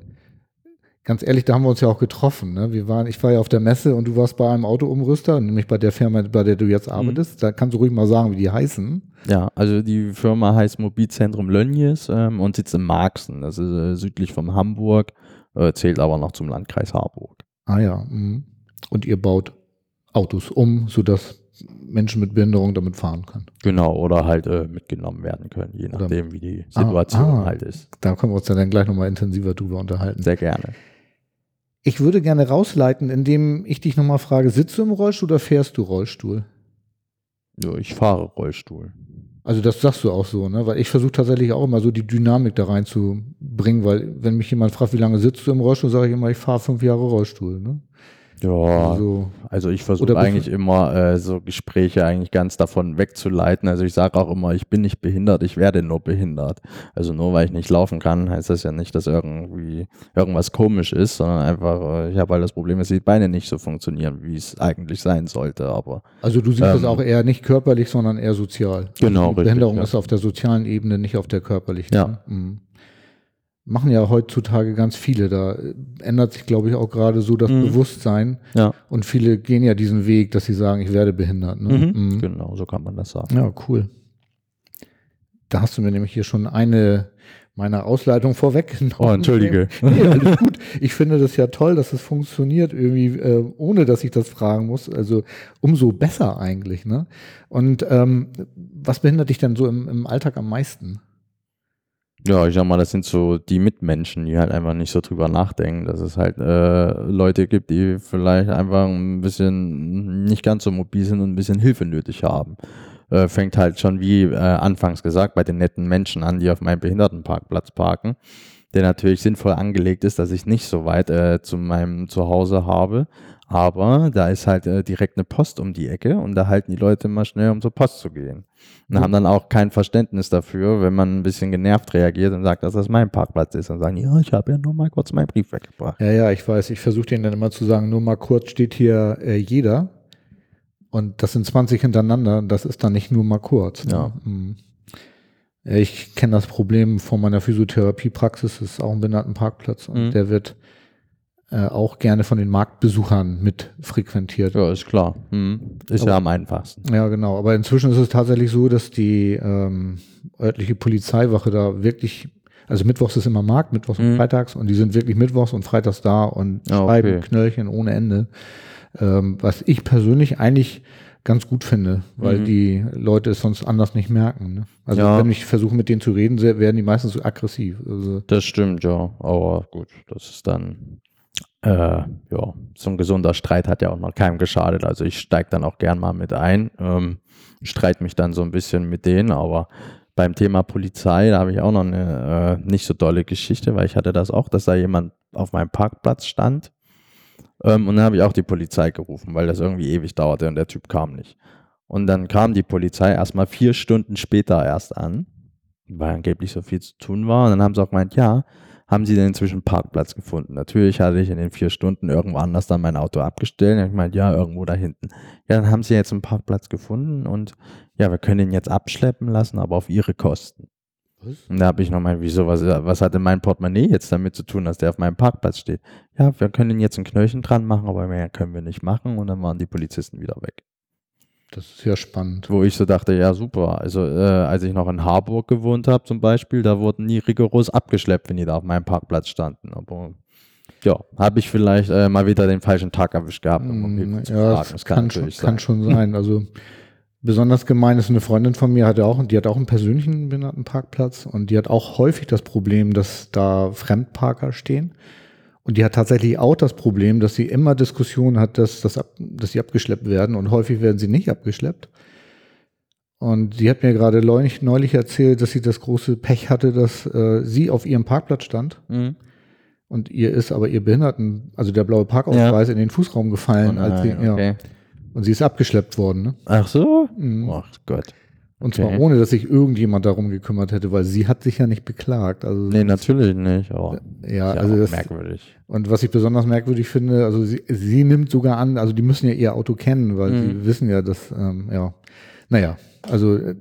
Speaker 1: ganz ehrlich, da haben wir uns ja auch getroffen. Ne? Wir waren, ich war ja auf der Messe und du warst bei einem Autoumrüster, nämlich bei der Firma, bei der du jetzt mhm. arbeitest. Mhm. Da kannst du ruhig mal sagen, wie die heißen.
Speaker 2: Ja, also die Firma heißt Mobilzentrum Lönnies ähm, und sitzt in Marxen. Das ist äh, südlich von Hamburg, äh, zählt aber noch zum Landkreis Harburg.
Speaker 1: Ah ja. Mh. Und ihr baut Autos um, sodass Menschen mit Behinderung damit fahren können.
Speaker 2: Genau, oder halt äh, mitgenommen werden können, je nachdem, wie die Situation ah, ah, halt ist.
Speaker 1: Da können wir uns dann gleich nochmal intensiver drüber unterhalten.
Speaker 2: Sehr gerne.
Speaker 1: Ich würde gerne rausleiten, indem ich dich nochmal frage, sitzt du im Rollstuhl oder fährst du Rollstuhl?
Speaker 2: Ja, ich fahre Rollstuhl.
Speaker 1: Also das sagst du auch so, ne? Weil ich versuche tatsächlich auch immer so die Dynamik da reinzubringen, weil wenn mich jemand fragt, wie lange sitzt du im Rollstuhl, sage ich immer, ich fahre fünf Jahre Rollstuhl, ne?
Speaker 2: Ja, also, also ich versuche eigentlich immer äh, so Gespräche eigentlich ganz davon wegzuleiten. Also ich sage auch immer, ich bin nicht behindert, ich werde nur behindert. Also nur weil ich nicht laufen kann, heißt das ja nicht, dass irgendwie irgendwas komisch ist, sondern einfach, äh, ich habe halt das Problem, dass die Beine nicht so funktionieren, wie es eigentlich sein sollte. Aber
Speaker 1: also du siehst ähm, das auch eher nicht körperlich, sondern eher sozial.
Speaker 2: Genau.
Speaker 1: Also die Behinderung richtig, ja. ist auf der sozialen Ebene, nicht auf der körperlichen.
Speaker 2: Ja. Mhm
Speaker 1: machen ja heutzutage ganz viele. Da ändert sich, glaube ich, auch gerade so das mhm. Bewusstsein.
Speaker 2: Ja.
Speaker 1: Und viele gehen ja diesen Weg, dass sie sagen, ich werde behindert. Ne?
Speaker 2: Mhm. Mhm. Genau, so kann man das sagen.
Speaker 1: Ja, cool. Da hast du mir nämlich hier schon eine meiner Ausleitung vorweggenommen. <laughs>
Speaker 2: Oh, entschuldige.
Speaker 1: nee, alles gut. Ich finde das ja toll, dass es funktioniert irgendwie, äh, ohne dass ich das fragen muss. Also umso besser eigentlich. Ne? Und ähm, was behindert dich denn so im, im Alltag am meisten?
Speaker 2: Ja, ich sag mal, das sind so die Mitmenschen, die halt einfach nicht so drüber nachdenken, dass es halt äh, Leute gibt, die vielleicht einfach ein bisschen nicht ganz so mobil sind und ein bisschen Hilfe nötig haben. Äh, fängt halt schon wie äh, anfangs gesagt bei den netten Menschen an, die auf meinem Behindertenparkplatz parken, der natürlich sinnvoll angelegt ist, dass ich nicht so weit äh, zu meinem Zuhause habe, aber da ist halt äh, direkt eine Post um die Ecke und da halten die Leute immer schnell, um zur Post zu gehen. Und haben dann auch kein Verständnis dafür, wenn man ein bisschen genervt reagiert und sagt, dass das mein Parkplatz ist. Und sagen, ja, ich habe ja nur mal kurz meinen Brief weggebracht.
Speaker 1: Ja, ja, ich weiß. Ich versuche denen dann immer zu sagen, nur mal kurz steht hier äh, jeder. Und das sind 20 hintereinander. Das ist dann nicht nur mal kurz.
Speaker 2: Ne? Ja.
Speaker 1: Mhm. Ich kenne das Problem von meiner Physiotherapiepraxis, das ist auch ein Behindertenparkplatz. Und mhm. der wird äh, auch gerne von den Marktbesuchern mit frequentiert.
Speaker 2: Ja, ist klar. Hm. Ist Aber, ja am einfachsten.
Speaker 1: Ja, genau. Aber inzwischen ist es tatsächlich so, dass die ähm, örtliche Polizeiwache da wirklich, also Mittwochs ist immer Markt, Mittwochs und Freitags, und die sind wirklich Mittwochs und Freitags da und ja, schreiben okay. Knöllchen ohne Ende. Ähm, was ich persönlich eigentlich ganz gut finde, weil mhm. die Leute es sonst anders nicht merken. Ne? Also ja. wenn ich versuche mit denen zu reden, werden die meistens so aggressiv. Also
Speaker 2: das stimmt, ja. Aber gut, das ist dann äh, ja, so ein gesunder Streit hat ja auch noch keinem geschadet. Also ich steige dann auch gern mal mit ein, ähm, streite mich dann so ein bisschen mit denen, aber beim Thema Polizei, da habe ich auch noch eine äh, nicht so tolle Geschichte, weil ich hatte das auch, dass da jemand auf meinem Parkplatz stand ähm, und dann habe ich auch die Polizei gerufen, weil das irgendwie ewig dauerte und der Typ kam nicht. Und dann kam die Polizei erstmal vier Stunden später erst an, weil angeblich so viel zu tun war. Und dann haben sie auch gemeint, ja, haben sie denn inzwischen Parkplatz gefunden? Natürlich hatte ich in den vier Stunden irgendwo anders dann mein Auto abgestellt. Ich meinte, ja, irgendwo da hinten. Ja, dann haben sie jetzt einen Parkplatz gefunden und ja, wir können ihn jetzt abschleppen lassen, aber auf ihre Kosten. Was? Und da habe ich noch mal, wieso, was, was hat denn mein Portemonnaie jetzt damit zu tun, dass der auf meinem Parkplatz steht? Ja, wir können ihn jetzt ein Knöllchen dran machen, aber mehr können wir nicht machen und dann waren die Polizisten wieder weg.
Speaker 1: Das ist ja spannend.
Speaker 2: Wo ich so dachte, ja super. Also äh, als ich noch in Harburg gewohnt habe zum Beispiel, da wurden nie rigoros abgeschleppt, wenn die da auf meinem Parkplatz standen. Aber ja, habe ich vielleicht äh, mal wieder den falschen Tag erwischt gehabt, um
Speaker 1: Mm,
Speaker 2: zu
Speaker 1: ja,
Speaker 2: fragen.
Speaker 1: das kann, schon, kann schon sein. Also besonders gemein ist eine Freundin von mir, hat ja auch, die hat auch einen persönlichen Behindertenparkplatz und die hat auch häufig das Problem, dass da Fremdparker stehen. Und die hat tatsächlich auch das Problem, dass sie immer Diskussionen hat, dass, dass, dass sie abgeschleppt werden und häufig werden sie nicht abgeschleppt. Und sie hat mir gerade neulich, neulich erzählt, dass sie das große Pech hatte, dass äh, sie auf ihrem Parkplatz stand
Speaker 2: Mhm.
Speaker 1: und ihr ist aber ihr Behinderten, also der blaue Parkausweis in den Fußraum gefallen,
Speaker 2: Oh
Speaker 1: als sie,
Speaker 2: nein,
Speaker 1: ja.
Speaker 2: okay.
Speaker 1: Und sie ist abgeschleppt worden, ne?
Speaker 2: Ach so?
Speaker 1: Mhm.
Speaker 2: Ach Gott.
Speaker 1: Und
Speaker 2: Okay.
Speaker 1: zwar ohne, dass sich irgendjemand darum gekümmert hätte, weil sie hat sich ja nicht beklagt. Also
Speaker 2: Nee, natürlich nicht. Aber
Speaker 1: ja,
Speaker 2: ist ja
Speaker 1: also das,
Speaker 2: merkwürdig.
Speaker 1: und was ich besonders merkwürdig finde, also sie, sie nimmt sogar an, also die müssen ja ihr Auto kennen, weil
Speaker 2: Mhm.
Speaker 1: sie wissen ja, dass, ähm, ja, naja, also äh,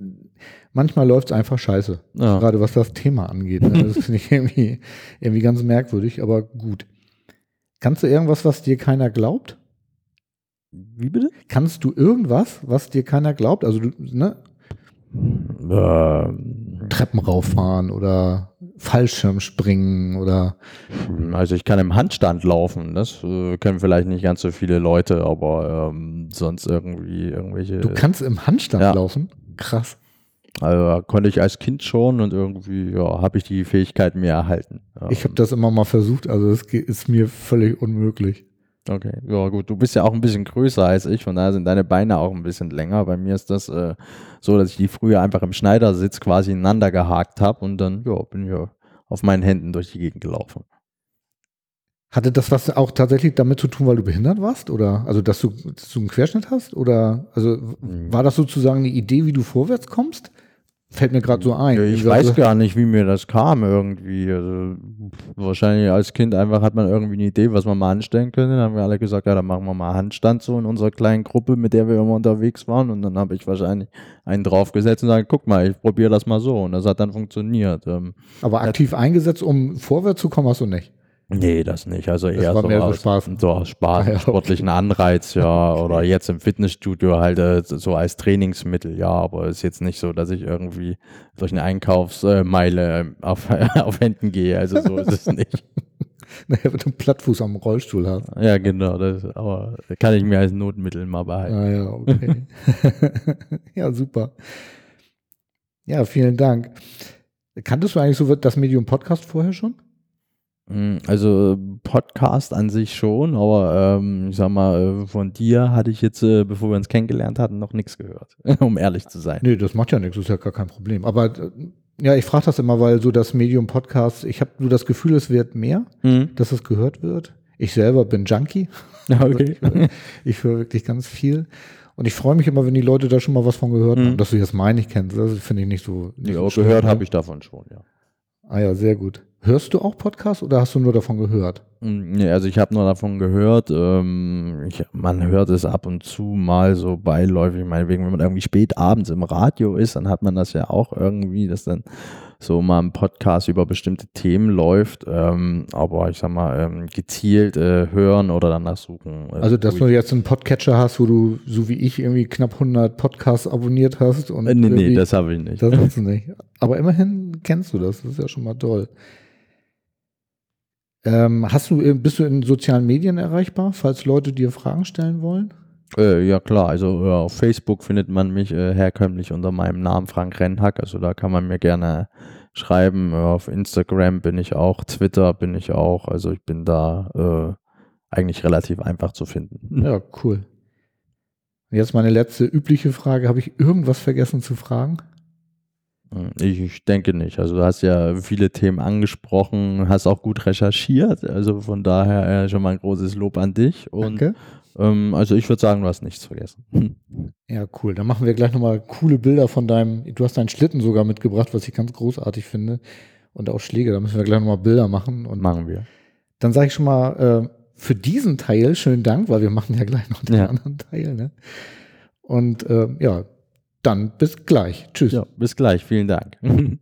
Speaker 1: manchmal läuft es einfach scheiße,
Speaker 2: Ja.
Speaker 1: gerade was das Thema angeht. Ne? Das finde ich <laughs> irgendwie, irgendwie ganz merkwürdig, aber gut. Kannst du irgendwas, was dir keiner glaubt?
Speaker 2: Wie bitte?
Speaker 1: Kannst du irgendwas, was dir keiner glaubt? Also du, ne,
Speaker 2: Ähm,
Speaker 1: Treppen rauffahren oder Fallschirm springen oder
Speaker 2: Also ich kann im Handstand laufen, das äh, können vielleicht nicht ganz so viele Leute, aber ähm, sonst irgendwie irgendwelche.
Speaker 1: du kannst im Handstand
Speaker 2: ja.
Speaker 1: laufen. Krass.
Speaker 2: also konnte ich als Kind schon und irgendwie ja, habe ich die Fähigkeit mir erhalten.
Speaker 1: Ich habe das immer mal versucht, also es ist mir völlig unmöglich.
Speaker 2: Okay, ja gut, du bist ja auch ein bisschen größer als ich, von daher sind deine Beine auch ein bisschen länger. Bei mir ist das äh, so, dass ich die früher einfach im Schneidersitz quasi ineinander gehakt habe und dann ja, bin ich ja auf meinen Händen durch die Gegend gelaufen.
Speaker 1: Hatte das was auch tatsächlich damit zu tun, weil du behindert warst? Oder also dass du, dass du einen Querschnitt hast? Oder also
Speaker 2: Mhm.
Speaker 1: war das sozusagen eine Idee, wie du vorwärts kommst? Fällt mir gerade so ein.
Speaker 2: Ja, ich
Speaker 1: Also-
Speaker 2: weiß gar nicht, wie mir das kam irgendwie. Also, wahrscheinlich als Kind einfach hat man irgendwie eine Idee, was man mal anstellen könnte. Dann haben wir alle gesagt, ja, dann machen wir mal Handstand so in unserer kleinen Gruppe, mit der wir immer unterwegs waren. Und dann habe ich wahrscheinlich einen draufgesetzt und gesagt, guck mal, ich probiere das mal so. Und das hat dann funktioniert. Ähm,
Speaker 1: Aber aktiv eingesetzt, um vorwärts zu kommen, hast du nicht.
Speaker 2: Nee, das nicht. Also eher so, aus,
Speaker 1: Spaß.
Speaker 2: so aus Spaß, <laughs>
Speaker 1: ja, okay.
Speaker 2: sportlichen Anreiz, ja. Oder jetzt im Fitnessstudio halt äh, so als Trainingsmittel, ja. Aber ist jetzt nicht so, dass ich irgendwie durch eine Einkaufsmeile ähm, auf, <laughs> auf Händen gehe. Also so ist es nicht. <laughs>
Speaker 1: Naja, wenn du einen Plattfuß am Rollstuhl hast.
Speaker 2: Ja, genau. Das, aber kann ich mir als Notmittel mal behalten.
Speaker 1: Ah ja, okay. ja, super. Ja, vielen Dank. Kanntest du eigentlich so das Medium Podcast vorher schon?
Speaker 2: Mm, Also Podcast an sich schon, aber ähm, ich sag mal, äh, von dir hatte ich jetzt, äh, bevor wir uns kennengelernt hatten, noch nichts gehört, <laughs> um ehrlich zu sein.
Speaker 1: Nee, das macht ja nichts, ist ja gar kein Problem. Aber äh, ja, ich frage das immer, weil so das Medium Podcast, ich habe nur das Gefühl, es wird mehr,
Speaker 2: Mhm.
Speaker 1: dass es gehört wird. Ich selber bin Junkie. <laughs> Also
Speaker 2: Okay.
Speaker 1: Ich, höre- ich höre wirklich ganz viel. Und ich freue mich immer, wenn die Leute da schon mal was von gehört
Speaker 2: Mhm.
Speaker 1: haben. Dass du jetzt meine ich kennst, das finde ich nicht so. Nicht
Speaker 2: Ja,
Speaker 1: so
Speaker 2: gehört
Speaker 1: ne?
Speaker 2: habe ich davon schon, ja.
Speaker 1: Ah ja, sehr gut. Hörst du auch Podcasts oder hast du nur davon gehört?
Speaker 2: Mm, Nee, also ich habe nur davon gehört, ähm, ich, man hört es ab und zu mal so beiläufig, meinetwegen, wenn man irgendwie spät abends im Radio ist, dann hat man das ja auch irgendwie, dass dann so mal ein Podcast über bestimmte Themen läuft, ähm, aber ich sag mal, ähm, gezielt äh, hören oder danach suchen. äh,
Speaker 1: Also, dass du jetzt einen Podcatcher hast, wo du, so wie ich, irgendwie knapp 100 Podcasts abonniert hast. Und
Speaker 2: äh, nee, nee, das habe ich nicht.
Speaker 1: Das hast du nicht. Aber immerhin kennst du das. Das ist ja schon mal toll. Ähm, hast du, bist du in sozialen Medien erreichbar, falls Leute dir Fragen stellen wollen?
Speaker 2: Äh, ja klar, also ja, auf Facebook findet man mich äh, herkömmlich unter meinem Namen Frank Rennhack, also da kann man mir gerne schreiben. Äh, auf Instagram bin ich auch, Twitter bin ich auch, also ich bin da äh, eigentlich relativ einfach zu finden.
Speaker 1: Ja, cool. Jetzt meine letzte übliche Frage. Habe ich irgendwas vergessen zu fragen?
Speaker 2: Ich, ich denke nicht. Also du hast ja viele Themen angesprochen, hast auch gut recherchiert, also von daher äh, schon mal ein großes Lob an dich. Und
Speaker 1: Danke.
Speaker 2: ähm, also ich würde sagen, du hast nichts vergessen.
Speaker 1: Ja, cool. Dann machen wir gleich nochmal coole Bilder von deinem. Du hast deinen Schlitten sogar mitgebracht, was ich ganz großartig finde. Und auch Schläge. Da müssen wir gleich nochmal Bilder machen. Und
Speaker 2: Machen wir.
Speaker 1: Dann sage ich schon mal äh, für diesen Teil schönen Dank, weil wir machen ja gleich noch den
Speaker 2: Ja.
Speaker 1: anderen Teil. Ne? Und äh, ja, dann bis gleich. Tschüss.
Speaker 2: Ja, bis gleich. Vielen Dank. <laughs>